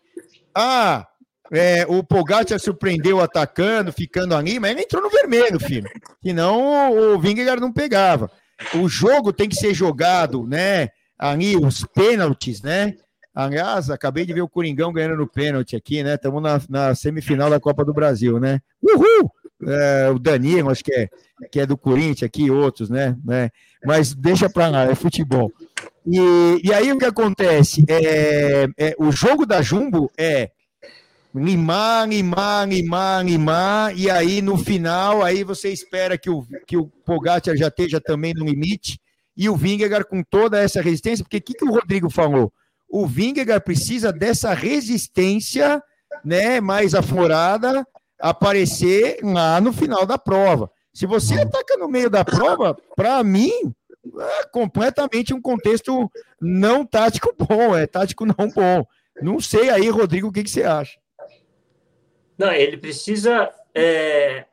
[SPEAKER 1] Ah, é, o Pogacar surpreendeu atacando, ficando ali, mas ele entrou no vermelho, filho. Senão o Vingegaard não pegava. O jogo tem que ser jogado, né? Ali, os pênaltis, né? Aliás, acabei de ver o Coringão ganhando no pênalti aqui, né? Estamos na, na, semifinal da Copa do Brasil, né? Uhul! É, o Danilo, acho que é, que é do Corinthians aqui, outros, né? né? Mas deixa pra lá, é futebol. E, e aí o que acontece? É, é, o jogo da Jumbo é limar, limar, limar, limar, e aí no final, aí você espera que o, que o Pogacar já esteja também no limite, e o Vingegaard com toda essa resistência, porque o que, que o Rodrigo falou? O Vingegaard precisa dessa resistência né, mais aflorada aparecer lá no final da prova. Se você ataca no meio da prova, para mim, é completamente um contexto não tático bom, é tático não bom. Não sei aí, Rodrigo, o que, que você acha?
[SPEAKER 2] Não, ele precisa é,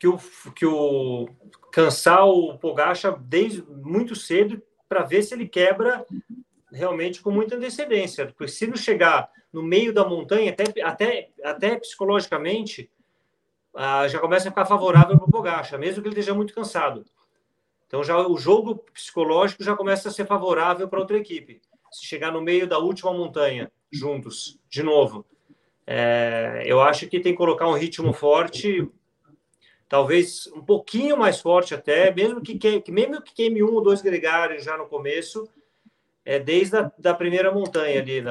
[SPEAKER 2] que, o, que o cansar o Pogacha desde muito cedo para ver se ele quebra realmente com muita antecedência. Porque se não chegar no meio da montanha, até, até, até psicologicamente, ah, já começa a ficar favorável para o Pogacha, mesmo que ele esteja muito cansado. Então já o jogo psicológico já começa a ser favorável para outra equipe. Se chegar no meio da última montanha juntos, de novo, é, eu acho que tem que colocar um ritmo forte, talvez um pouquinho mais forte até, mesmo que, que mesmo que queime um ou dois gregários já no começo, é desde a da primeira montanha ali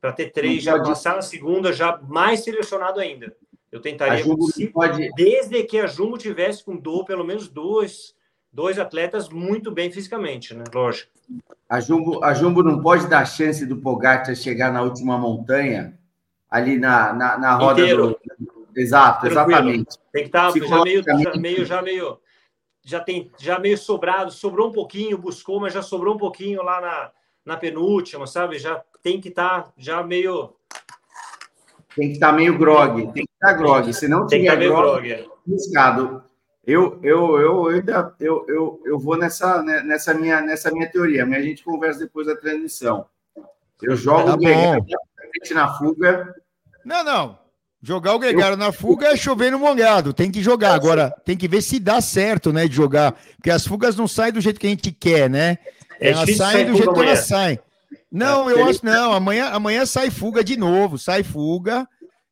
[SPEAKER 2] para ter três, já passar na segunda já mais selecionado ainda. Eu tentaria, pode... desde que a Jumbo tivesse com do, pelo menos dois dois atletas muito bem fisicamente, né? Lógico.
[SPEAKER 3] A Jumbo, a Jumbo não pode dar chance do Pogacar chegar na última montanha, ali na, na, na roda Inteiro. do... Exato, Tranquilo. exatamente.
[SPEAKER 2] Tem que estar tá já meio, já meio, já meio, já tem, já meio sobrado, sobrou um pouquinho, buscou, mas já sobrou um pouquinho lá na, na penúltima, sabe? Já tem que estar tá já meio
[SPEAKER 3] tem que estar tá meio grog, tem que estar tá grog. Se não tiver grog, grog, é. arriscado. Eu, eu, eu, ainda eu, eu, eu vou nessa, né, nessa, minha, nessa minha teoria, mas a gente conversa depois da transmissão. Eu jogo tá o Na fuga.
[SPEAKER 1] Não, não. Jogar o Gregário eu... na fuga é chover no molhado. Tem que jogar. Agora, tem que ver se dá certo, né, de jogar. Porque as fugas não saem do jeito que a gente quer, né? É elas saem do jeito que elas saem. Não, é, eu acho não. Amanhã, amanhã sai fuga de novo. Sai fuga.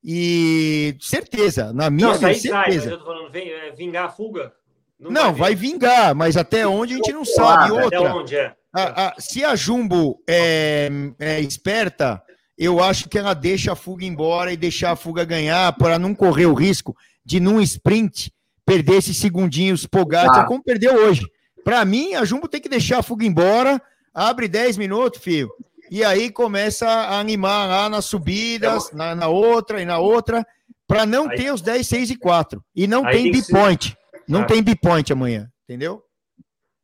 [SPEAKER 1] E certeza, na minha não,
[SPEAKER 2] certeza. Sai, eu tô falando, vem, é, vingar a fuga?
[SPEAKER 1] Não, não vai, vai, vingar, mas até onde a gente não sabe. Outra, até onde é? A, a, se a Jumbo é, é, esperta, eu acho que ela deixa a fuga embora e deixar a fuga ganhar para não correr o risco de, num sprint, perder esses segundinhos Pogacar, ah. como perdeu hoje. Para mim, a Jumbo tem que deixar a fuga embora, abre 10 minutos, filho, e aí começa a animar lá nas subidas, na, na outra e na outra, para não aí, ter os 10, 6 e 4. E não tem B-point. Não ah. tem B-point amanhã, entendeu?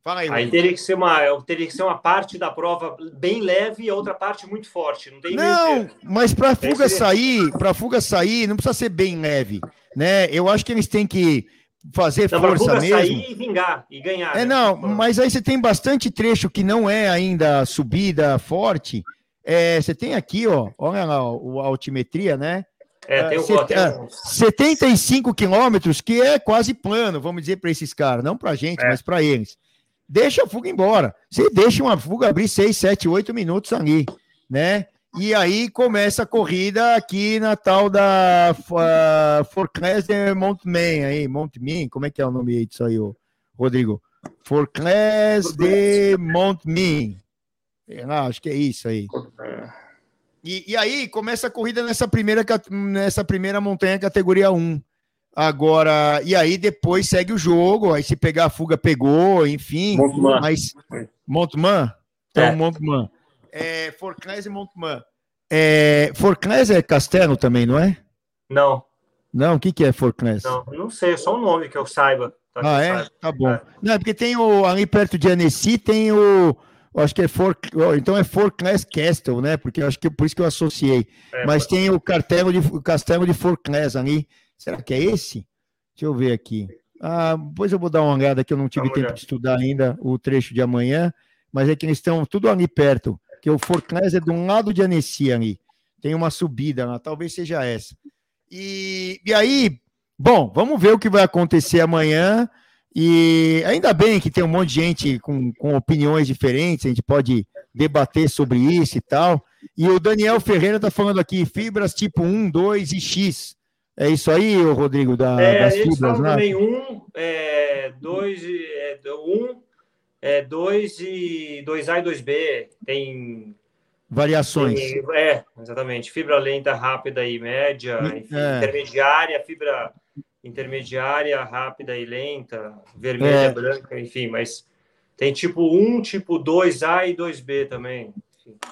[SPEAKER 2] Fala aí, aí teria que ser uma teria que ser uma parte da prova bem leve e a outra parte muito forte. Não, tem
[SPEAKER 1] não mas para a fuga sair, para fuga sair, não precisa ser bem leve, né? Eu acho que eles têm que fazer não, força fuga mesmo. sair
[SPEAKER 2] e vingar e ganhar.
[SPEAKER 1] É né? não, mas aí você tem bastante trecho que não é ainda subida forte. É, você tem aqui, ó, olha lá, a altimetria, né?
[SPEAKER 2] É, tem um, Set, tem
[SPEAKER 1] um... 75 quilômetros, que é quase plano, vamos dizer para esses caras, não para gente, é. mas para eles. Deixa a fuga embora. Você deixa uma fuga abrir 6, 7, 8 minutos ali, né? E aí começa a corrida aqui na tal da uh, Forclaz de Montmain, aí, Montmain, como é que é o nome disso aí, Rodrigo? Forclaz de Montmain. Ah, acho que é isso aí. E, e, aí começa a corrida nessa primeira, nessa primeira montanha categoria 1. Agora, e aí depois segue o jogo, aí se pegar a fuga, pegou, enfim. Montman. Mas. Montman? Então, é. Montman. É, Forclaz e Montman. É, Forclaz é Castelo também, não é?
[SPEAKER 2] Não.
[SPEAKER 1] Não, o que, que é Forclaz?
[SPEAKER 2] Não, não sei, é só o nome que eu saiba.
[SPEAKER 1] Tá ah, é? Saiba. Tá bom. É. Não, é porque tem o, ali perto de Annecy, tem o acho que é For, então é For Class Castle, né? Porque acho que por isso que eu associei. É, Mas tem o castelo de o castelo de For Class ali. Será que é esse? Deixa eu ver aqui. Ah, depois eu vou dar uma olhada que eu não tive Vamos tempo olhar. de estudar ainda o trecho de amanhã, mas é que eles estão tudo ali perto, que o For Class é de um lado de Annecy ali. Tem uma subida lá, talvez seja essa. E, e aí, bom, vamos ver o que vai acontecer amanhã. E ainda bem que tem um monte de gente com, com opiniões diferentes, a gente pode debater sobre isso e tal. E o Daniel Ferreira está falando aqui, fibras tipo 1, 2 e X. É isso aí, Rodrigo, da,
[SPEAKER 2] é, das fibras, né? também 1, 2 é, 1, é, 2 e 2A e 2B. Tem
[SPEAKER 1] variações.
[SPEAKER 2] Tem, é, exatamente. Fibra lenta, rápida e média, enfim, é. intermediária, fibra intermediária, rápida e lenta, vermelha, é. branca, enfim, mas tem tipo 1, tipo 2A e 2B também.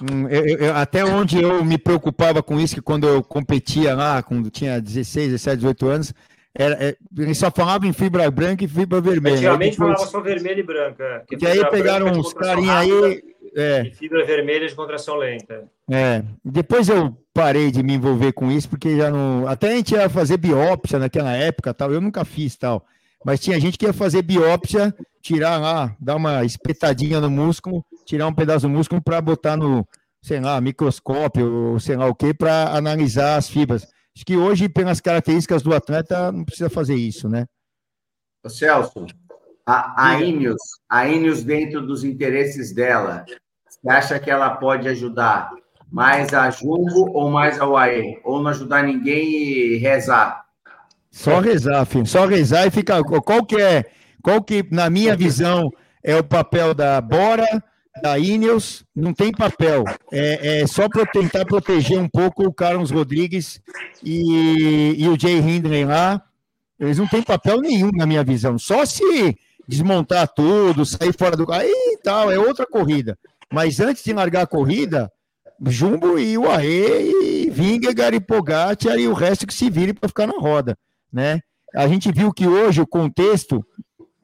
[SPEAKER 1] Hum, eu, eu, até onde eu me preocupava com isso, que quando eu competia lá, quando tinha 16, 17, 18 anos, era, é, eles só falavam em fibra branca e fibra vermelha.
[SPEAKER 2] Antigamente depois... falava só vermelho e branca.
[SPEAKER 1] Que aí pegaram uns carinha aí.
[SPEAKER 2] É. E fibra vermelha de contração lenta.
[SPEAKER 1] É. Depois eu parei de me envolver com isso, porque já não. Até a gente ia fazer biópsia naquela época, tal. Eu nunca fiz tal. Mas tinha gente que ia fazer biópsia, tirar lá, dar uma espetadinha no músculo, tirar um pedaço do músculo para botar no, sei lá, microscópio, ou sei lá o que, para analisar as fibras. Acho que hoje, pelas características do atleta, não precisa fazer isso, né?
[SPEAKER 3] Ô Celso, a, a Ineos, a Ineos dentro dos interesses dela, você acha que ela pode ajudar mais a Jumbo ou mais a UAE? Ou não ajudar ninguém e rezar?
[SPEAKER 1] Só rezar, filho. Só rezar e ficar. Qual que é, qual que, na minha visão, é o papel da Bora, da Ineos? Não tem papel. É, é só para tentar proteger um pouco o Carlos Rodrigues e, e o Jay Hindley lá. Eles não têm papel nenhum, na minha visão. Só se desmontar tudo, sair fora do. Aí tal, é outra corrida. Mas antes de largar a corrida, Jumbo e o Aê, e Vingegaard e Pogacar e o resto que se vire para ficar na roda, né? A gente viu que hoje o contexto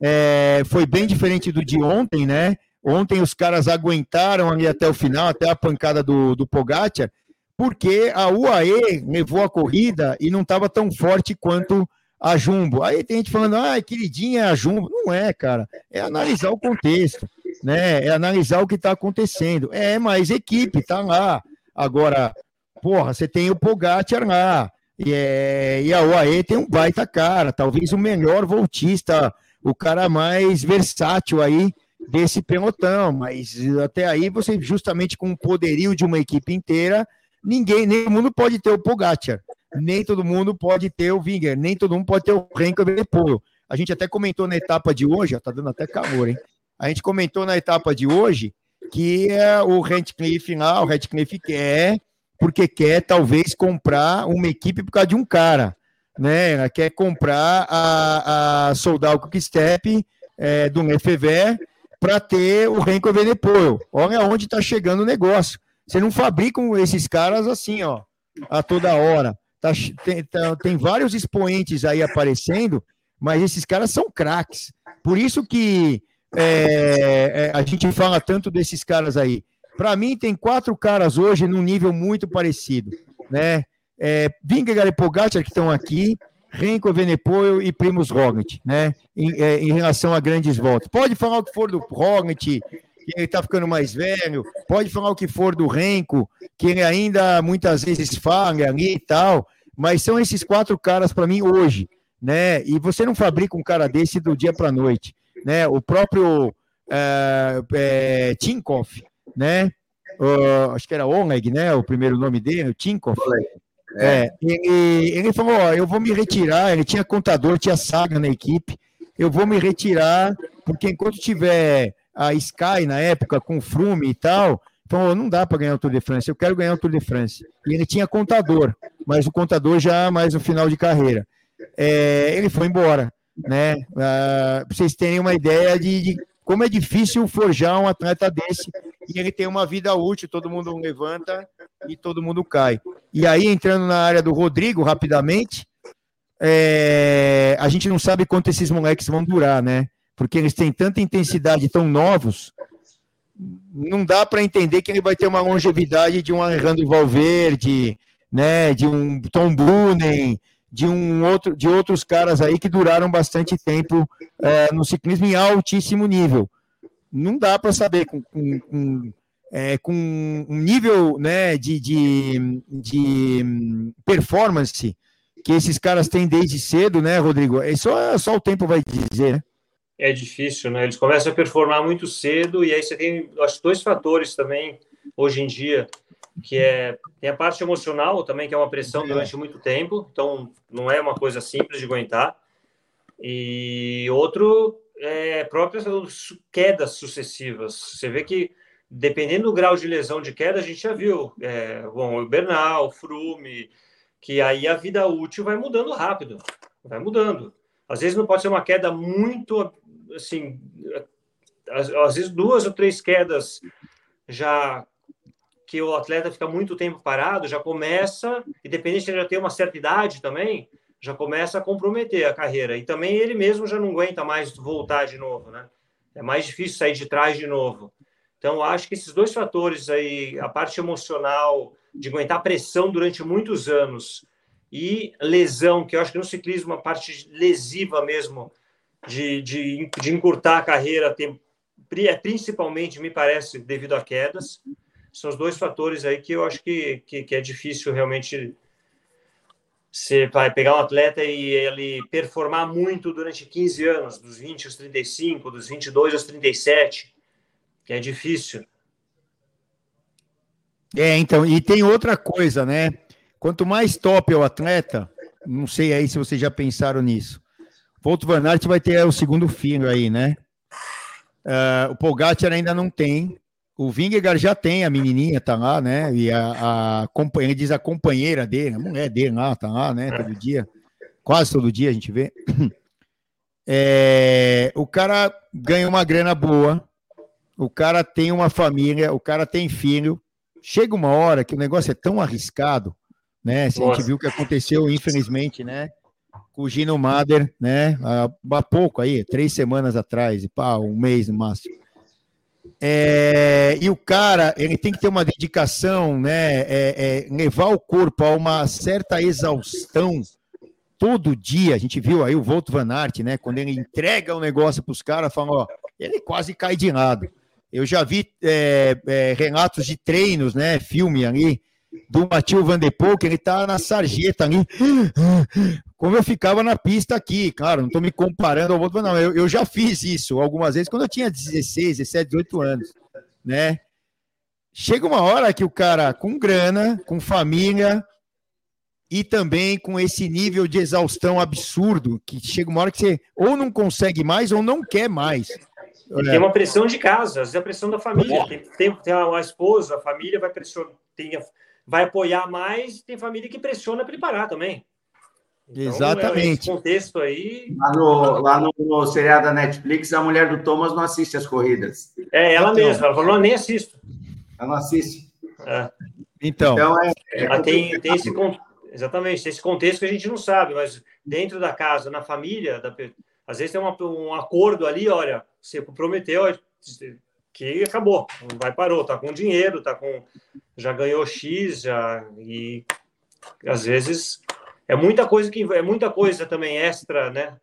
[SPEAKER 1] é, foi bem diferente do de ontem, né? Ontem os caras aguentaram ali até o final, até a pancada do, do Pogacar, porque a UAE levou a corrida e não estava tão forte quanto a Jumbo. Aí tem gente falando, ah, queridinha é a Jumbo. Não é, cara. É analisar o contexto né? É analisar o que está acontecendo. É, mas equipe tá lá. Agora, porra, você tem o Pogacar lá. E, é, e a UAE tem um baita cara, talvez o melhor voltista, o cara mais versátil aí desse pelotão, mas até aí você justamente com o poderio de uma equipe inteira, ninguém, nem todo mundo pode ter o Pogacar, nem todo mundo pode ter o Winger, nem todo mundo pode ter o Renko Evenepoel. A gente até comentou na etapa de hoje, ó, tá dando até calor, hein? A gente comentou na etapa de hoje que é o Redcliffe lá, o Redcliffe quer, porque quer talvez comprar uma equipe por causa de um cara, né? Ela quer comprar a, a Soldal Quickstep é, do Lefever para ter o Renko Evenepoel. Olha onde está chegando o negócio. Você não fabrica esses caras assim, ó, a toda hora. Tá, tem, tá, tem vários expoentes aí aparecendo, mas esses caras são craques. Por isso que é, é, a gente fala tanto desses caras aí? Para mim, tem quatro caras hoje num nível muito parecido, né? É, Vingegaard e que estão aqui, Renko, Venepoel e Primus Roglic, né? Em, é, em, relação a grandes voltas. Pode falar o que for do Roglic, que ele está ficando mais velho, pode falar o que for do Renko, que ele ainda muitas vezes falha ali e tal, mas são esses quatro caras para mim hoje, né? E você não fabrica um cara desse do dia para noite, né? O próprio é, é, Tinkoff, né? Uh, acho que era Oleg, né? O primeiro nome dele, o Tinkoff. É. é, ele, ele falou: ó, eu vou me retirar. Ele tinha contador, tinha saga na equipe. Eu vou me retirar, porque enquanto tiver a Sky na época com Frume e tal, falou: não dá para ganhar o Tour de France, eu quero ganhar o Tour de France. E ele tinha contador, mas o contador já mais no final de carreira. É, ele foi embora, né? Ah, pra vocês terem uma ideia de, de como é difícil forjar um atleta desse e ele tem uma vida útil, todo mundo levanta e todo mundo cai. E aí, entrando na área do Rodrigo, rapidamente, é, a gente não sabe quanto esses moleques vão durar, né? Porque eles têm tanta intensidade, tão novos, não dá para entender que ele vai ter uma longevidade de um Alejandro Valverde, né? De um Tom Boonen, de um outro, de outros caras aí que duraram bastante tempo é, no ciclismo em altíssimo nível não dá para saber com, com, com, é, com, um nível né, de, de, de, performance que esses caras têm desde cedo, né, Rodrigo? É só, só o tempo vai dizer, né?
[SPEAKER 2] É difícil, né? Eles começam a performar muito cedo e aí você tem, acho, dois fatores também hoje em dia, que é tem a parte emocional também, que é uma pressão durante muito tempo, então não é uma coisa simples de aguentar. E outro é, próprias quedas sucessivas. Você vê que, dependendo do grau de lesão de queda, a gente já viu, é, bom, o Bernal, o Frume, que aí a vida útil vai mudando rápido, vai mudando. Às vezes não pode ser uma queda muito, assim, às, às vezes duas ou três quedas já que o atleta fica muito tempo parado, já começa, independente de ele já ter uma certa idade também, já começa a comprometer a carreira. E também ele mesmo já não aguenta mais voltar de novo, né? É mais difícil sair de trás de novo. Então, acho que esses dois fatores aí, a parte emocional, de aguentar pressão durante muitos anos, e lesão, que eu acho que no ciclismo, a parte lesiva mesmo, de, de, de encurtar a carreira, tem, é principalmente, me parece, devido a quedas, são os dois fatores aí que eu acho que, que, que é difícil realmente você vai pegar um atleta e ele performar muito durante 15 anos, dos 20 aos 35, dos 22 aos 37, que é difícil.
[SPEAKER 1] É, então, e tem outra coisa, né? Quanto mais top é o atleta, não sei aí se vocês já pensaram nisso. Volto Van Aert vai ter o segundo filho aí, né? Uh, o Pogacar ainda não tem, o Vingegaard já tem, a menininha tá lá, né? E a, a companheira, diz a companheira dele, a mulher dele lá, tá lá, né? Todo dia, quase todo dia a gente vê. [clears throat] É, o cara ganha uma grana boa, o cara tem uma família, o cara tem filho. Chega uma hora que o negócio é tão arriscado, né? Se a gente viu o que aconteceu, infelizmente, né? Com o Gino Mader, né? Há, há pouco aí, três semanas atrás, e pá, um mês no máximo. É, e o cara, ele tem que ter uma dedicação, né? É, é, levar o corpo a uma certa exaustão todo dia. A gente viu aí o Volto Van Aert, né? Quando ele entrega o negócio para os caras, fala, ó, ele quase cai de lado. Eu já vi é, é, relatos de treinos, né? Filme ali, do Matheus Van de Poel, que ele tá na sarjeta ali, como eu ficava na pista aqui, claro, não estou me comparando ao outro, não, eu, eu já fiz isso algumas vezes quando eu tinha 16, 17, 18 anos, né? Chega uma hora que o cara com grana, com família e também com esse nível de exaustão absurdo, que chega uma hora que você ou não consegue mais ou não quer mais.
[SPEAKER 2] Tem uma pressão de casa, às vezes a pressão da família. Tem, tem, tem uma esposa, a família vai pressionar, tem, vai apoiar mais, tem família que pressiona para ele parar também.
[SPEAKER 1] Então, Exatamente.
[SPEAKER 2] É contexto aí.
[SPEAKER 3] Lá, no, lá no, no, seriado da Netflix, a mulher do Thomas não assiste as corridas.
[SPEAKER 2] É, ela então, mesma, ela falou, nem assisto.
[SPEAKER 3] Ela não assiste.
[SPEAKER 1] É. Então, então
[SPEAKER 2] é, é tem, tem esse exatamente tem esse contexto que a gente não sabe, mas dentro da casa, na família, da, Às vezes tem uma, um acordo ali, olha, você comprometeu que acabou, vai parou, tá com dinheiro, tá com já ganhou X, já e às vezes é muita coisa que é muita coisa também extra, né?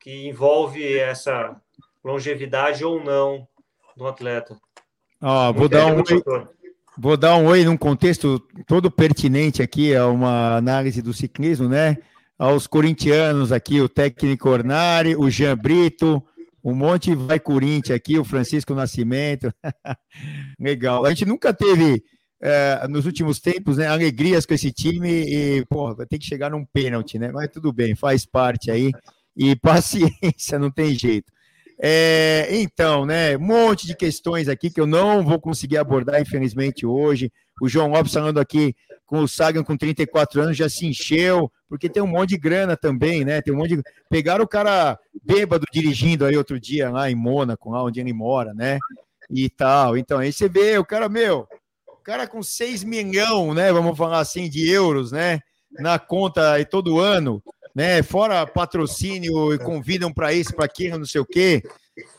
[SPEAKER 2] Que envolve essa longevidade ou não do atleta.
[SPEAKER 1] Ó, vou dar um vou dar um oi num contexto todo pertinente aqui a uma análise do ciclismo, né? Aos corintianos aqui, o técnico Ornari, o Jean Brito, um monte vai Corinthians aqui, o Francisco Nascimento. [laughs] Legal. A gente nunca teve, é, nos últimos tempos, né, alegrias com esse time e, pô, vai ter que chegar num pênalti, né? Mas tudo bem, faz parte aí. E [laughs] paciência, não tem jeito. É, então, né, um monte de questões aqui que eu não vou conseguir abordar, infelizmente, hoje. O João Lopes falando aqui com o Sagan com 34 anos já se encheu, porque tem um monte de grana também, né? Tem um monte de. Pegaram o cara bêbado dirigindo aí outro dia lá em Mônaco, lá onde ele mora, né? E tal. Então, aí você vê o cara, meu, o cara com 6 milhões, né? Vamos falar assim, de euros, né? Na conta aí todo ano né? Fora patrocínio e convidam para isso, para aquilo, não sei o quê.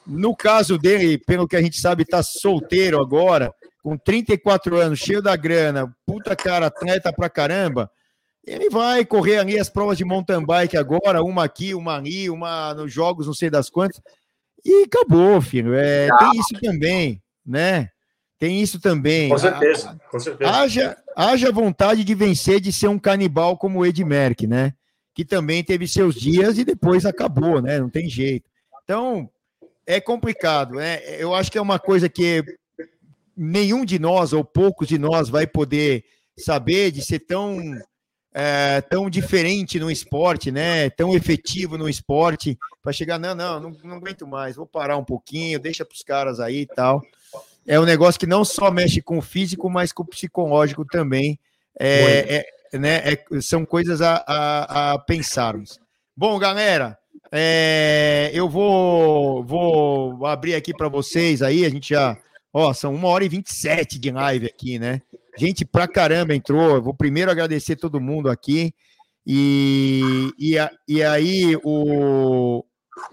[SPEAKER 1] No caso dele, pelo que a gente sabe, está solteiro agora, com 34 anos, cheio da grana, puta cara, atleta pra caramba. Ele vai correr ali as provas de mountain bike agora, uma aqui, uma ali, uma nos jogos, não sei das quantas. E acabou, filho. É, tem isso também, né? Tem isso também.
[SPEAKER 2] Com certeza, com certeza.
[SPEAKER 1] Haja, haja vontade de vencer, de ser um canibal como o Ed Merck, né? que também teve seus dias e depois acabou, né? Não tem jeito. Então, é complicado, né? Eu acho que é uma coisa que nenhum de nós, ou poucos de nós, vai poder saber de ser tão, é, tão diferente no esporte, né? Tão efetivo no esporte, para chegar, não, não, não, não aguento mais, vou parar um pouquinho, deixa para os caras aí e tal. É um negócio que não só mexe com o físico, mas com o psicológico também. É, é, né, é, são coisas a, a, a, pensarmos. Bom, galera, é, eu vou, vou abrir aqui para vocês aí, a gente já, ó, são uma hora e 27 de live aqui, né? Gente pra caramba entrou, eu vou primeiro agradecer todo mundo aqui, e, e, e aí o,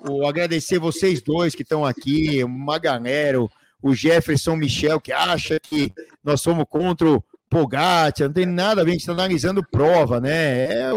[SPEAKER 1] o agradecer vocês dois que estão aqui, o Maganero, o Jefferson Michel, que acha que nós somos contra o Pogacar, não tem nada a ver, a gente está analisando prova, né? É,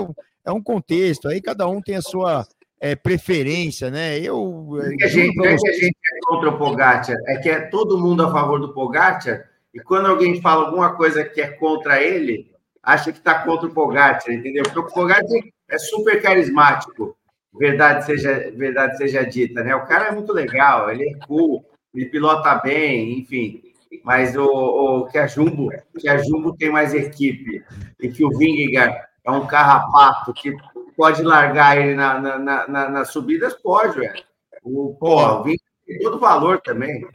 [SPEAKER 1] é um contexto, aí cada um tem a sua é, preferência, né? Eu.
[SPEAKER 3] Não é que a gente, é que a gente é contra o Pogacar, é que é todo mundo a favor do Pogacar, e quando alguém fala alguma coisa que é contra ele, acha que está contra o Pogacar, entendeu? Porque o Pogacar é super carismático, verdade seja, verdade seja dita, né? O cara é muito legal, ele é cool, ele pilota bem, enfim mas o, o, que a Jumbo, que a Jumbo tem mais equipe e que o Vingegaard é um carrapato que pode largar ele na, na, na, nas subidas, pode, velho. O, pô, o tem todo valor também.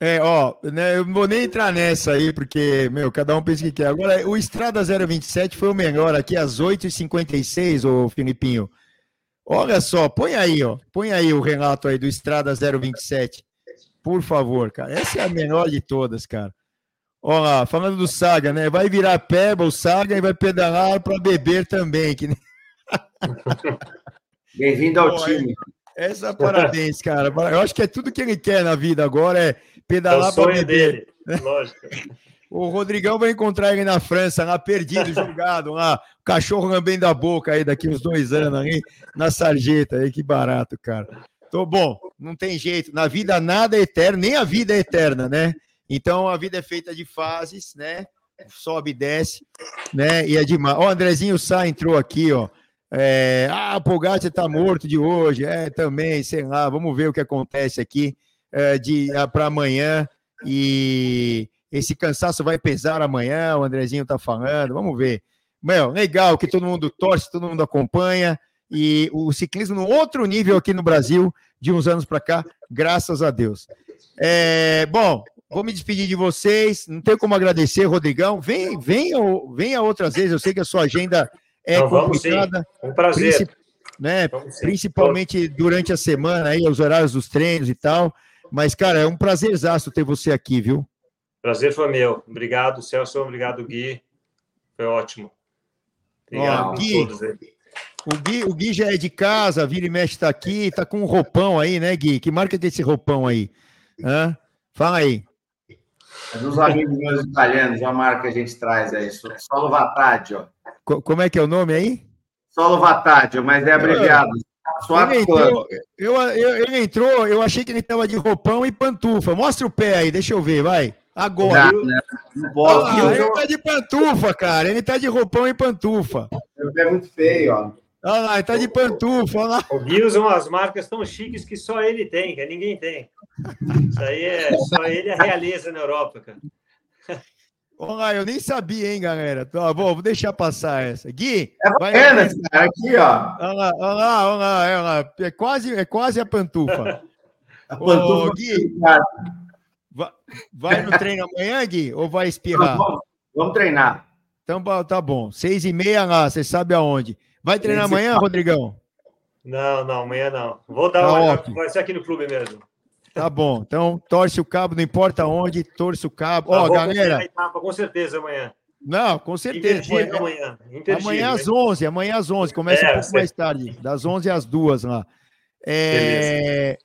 [SPEAKER 1] É, ó, né, eu não vou nem entrar nessa aí, porque, meu, cada um pensa o que quer. Agora, o Estrada 027 foi o melhor aqui às 8h56, ô Filipinho. Olha só, põe aí, ó. Põe aí o relato aí do Estrada 027. Por favor, cara. Essa é a menor de todas, cara. Olha lá, falando do Saga, né? Vai virar peba o Saga e vai pedalar para beber também. Que...
[SPEAKER 3] Bem-vindo ao Pô, time.
[SPEAKER 1] Essa parabéns, cara. Eu acho que é tudo que ele quer na vida agora é pedalar é para beber. Dele. Lógico. [laughs] O Rodrigão vai encontrar ele na França, lá perdido, julgado, lá, o cachorro lambendo a boca aí daqui uns dois anos, aí, na sarjeta, aí, que barato, cara. Tô bom, não tem jeito. Na vida nada é eterno, nem a vida é eterna, né? Então a vida é feita de fases, né? Sobe e desce, né? E é demais. Ó, o Andrezinho Sá entrou aqui, ó. É, ah, o Pogacar tá morto de hoje. É, também, sei lá. Vamos ver o que acontece aqui é, de ah, para amanhã. E esse cansaço vai pesar amanhã. O Andrezinho tá falando. Vamos ver. Meu, legal que todo mundo torce, todo mundo acompanha e o ciclismo no outro nível aqui no Brasil, de uns anos para cá, graças a Deus. É, bom, vou me despedir de vocês, não tenho como agradecer, Rodrigão. Vem, venha, venha outras vezes, eu sei que a sua agenda é não, complicada.
[SPEAKER 2] Um prazer. Princip,
[SPEAKER 1] né, principalmente durante a semana, aí, os horários dos treinos e tal. Mas, cara, é um prazerzaço ter você aqui, viu?
[SPEAKER 2] Prazer foi meu. Obrigado, Celso. Obrigado, Gui. Foi ótimo.
[SPEAKER 1] Obrigado Ó, Gui, todos aí. O Gui, o Gui já é de casa, vira e mexe tá aqui, tá com um roupão aí, né, Gui? Que marca que é esse roupão aí? Hã? Fala aí.
[SPEAKER 3] É dos amigos meus italianos, a marca que a gente traz aí, Solo Vataggio.
[SPEAKER 1] Como é que é o nome aí?
[SPEAKER 3] Solo Vataggio, mas é abreviado.
[SPEAKER 1] Ele entrou, eu, eu, ele entrou, eu achei que ele estava de roupão e pantufa. Mostra o pé aí, deixa eu ver, vai. Agora. Não, né? não ah, ele tá de pantufa, cara. Ele tá de roupão e pantufa.
[SPEAKER 3] Meu pé é muito feio, ó.
[SPEAKER 1] Olha lá, ele tá de pantufa, olha lá.
[SPEAKER 2] O Gui usa umas marcas tão chiques que só ele tem, que ninguém tem. Isso aí é só ele é realeza na Europa, cara.
[SPEAKER 1] Olha eu nem sabia, hein, galera. Bom, vou deixar passar essa. Gui,
[SPEAKER 3] é vai cara, aqui, ó.
[SPEAKER 1] Olha lá, olha lá, olha lá, olha lá. É quase, é quase a pantufa. [laughs] A pantufa Ô, Gui, vai, vai no treino amanhã, Gui, ou vai espirrar?
[SPEAKER 3] Vamos, vamos treinar.
[SPEAKER 1] Então tá bom. Seis e meia lá, você sabe aonde. Vai treinar amanhã, Rodrigão?
[SPEAKER 2] Não, não, amanhã não. Vou dar tá uma. Ótimo. Vai ser aqui no clube mesmo.
[SPEAKER 1] Tá bom. Então, torce o cabo, não importa onde, torce o cabo. Ó, oh, galera.
[SPEAKER 2] Etapa, com certeza amanhã.
[SPEAKER 1] Não, com certeza. Amanhã. Amanhã às 11, amanhã às 11. Começa é, um pouco mais tarde, das 11 às 2 lá. É...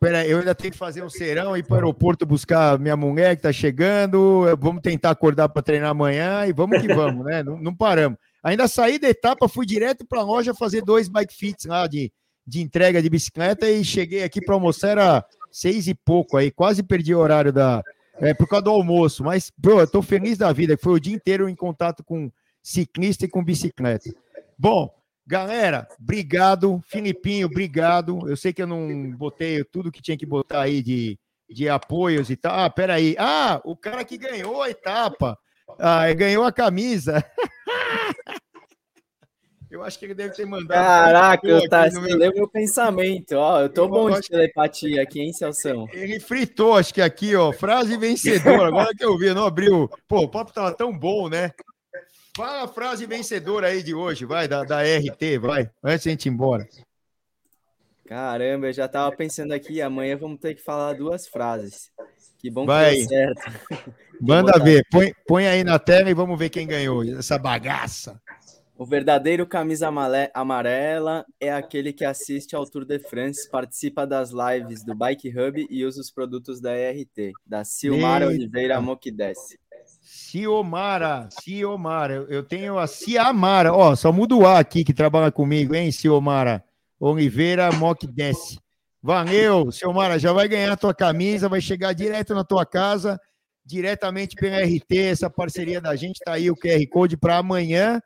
[SPEAKER 1] Pera, eu ainda tenho que fazer um serão, ir para o aeroporto buscar minha mulher que tá chegando. Vamos tentar acordar para treinar amanhã e vamos que vamos, né? Não, não paramos. Ainda saí da etapa, fui direto para a loja fazer dois bike fits lá de, de entrega de bicicleta e cheguei aqui para almoçar, era seis e pouco aí, quase perdi o horário da. É, por causa do almoço, mas, bro, eu tô feliz da vida, foi o dia inteiro em contato com ciclista e com bicicleta. Bom, galera, obrigado. Filipinho, obrigado. Eu sei que eu não botei tudo que tinha que botar aí de, de apoios e tal. Ah, peraí. Ah, o cara que ganhou a etapa. Ah, ganhou a camisa. [laughs] Eu acho que ele deve ter mandado.
[SPEAKER 4] Caraca, tá, você meu... leu meu pensamento. Ó, eu tô eu bom de telepatia aqui, hein, Celção? [laughs]
[SPEAKER 1] Ele fritou, acho que aqui, ó, frase vencedora. Agora que eu vi, não abriu. Pô, o papo tava tão bom, né? Fala a frase vencedora aí de hoje, vai, da, da RT, vai, antes de a gente ir embora.
[SPEAKER 4] Caramba, eu já tava pensando aqui, amanhã vamos ter que falar duas frases. Que bom que vai. deu certo. [laughs]
[SPEAKER 1] Manda ver, põe, põe aí na tela e vamos ver quem ganhou essa bagaça.
[SPEAKER 4] O verdadeiro camisa amarela é aquele que assiste ao Tour de France, participa das lives do Bike Hub e usa os produtos da ERT, da Silmara Eita. Oliveira Moquides.
[SPEAKER 1] Ciomara, Ciomara, eu tenho a Ciamara, ó, só muda o A aqui que trabalha comigo, hein, Ciomara Oliveira Moquides. Valeu, Ciomara, já vai ganhar a tua camisa, vai chegar direto na tua casa, diretamente pela RT, essa parceria da gente, tá aí o QR Code para amanhã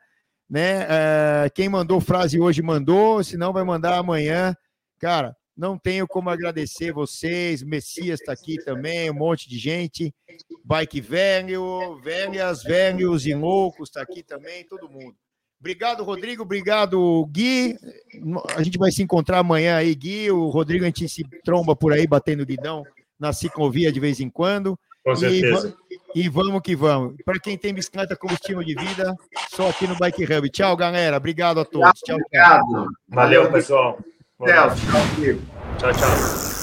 [SPEAKER 1] né? Uh, quem mandou frase hoje mandou, se não vai mandar amanhã. Cara, não tenho como agradecer vocês. Messias está aqui também, um monte de gente. Bike velho, velhas, velhos e loucos está aqui também, todo mundo. Obrigado, Rodrigo. Obrigado, Gui. A gente vai se encontrar amanhã aí, Gui. O Rodrigo, a gente se tromba por aí, batendo guidão na ciclovia de vez em quando.
[SPEAKER 2] Com certeza.
[SPEAKER 1] E, e vamos que vamos. Para quem tem bicicleta como estilo de vida, só aqui no Bike Hub. Tchau, galera. Obrigado a todos. Tchau,
[SPEAKER 2] Obrigado. Valeu, pessoal. Tchau, tchau. tchau.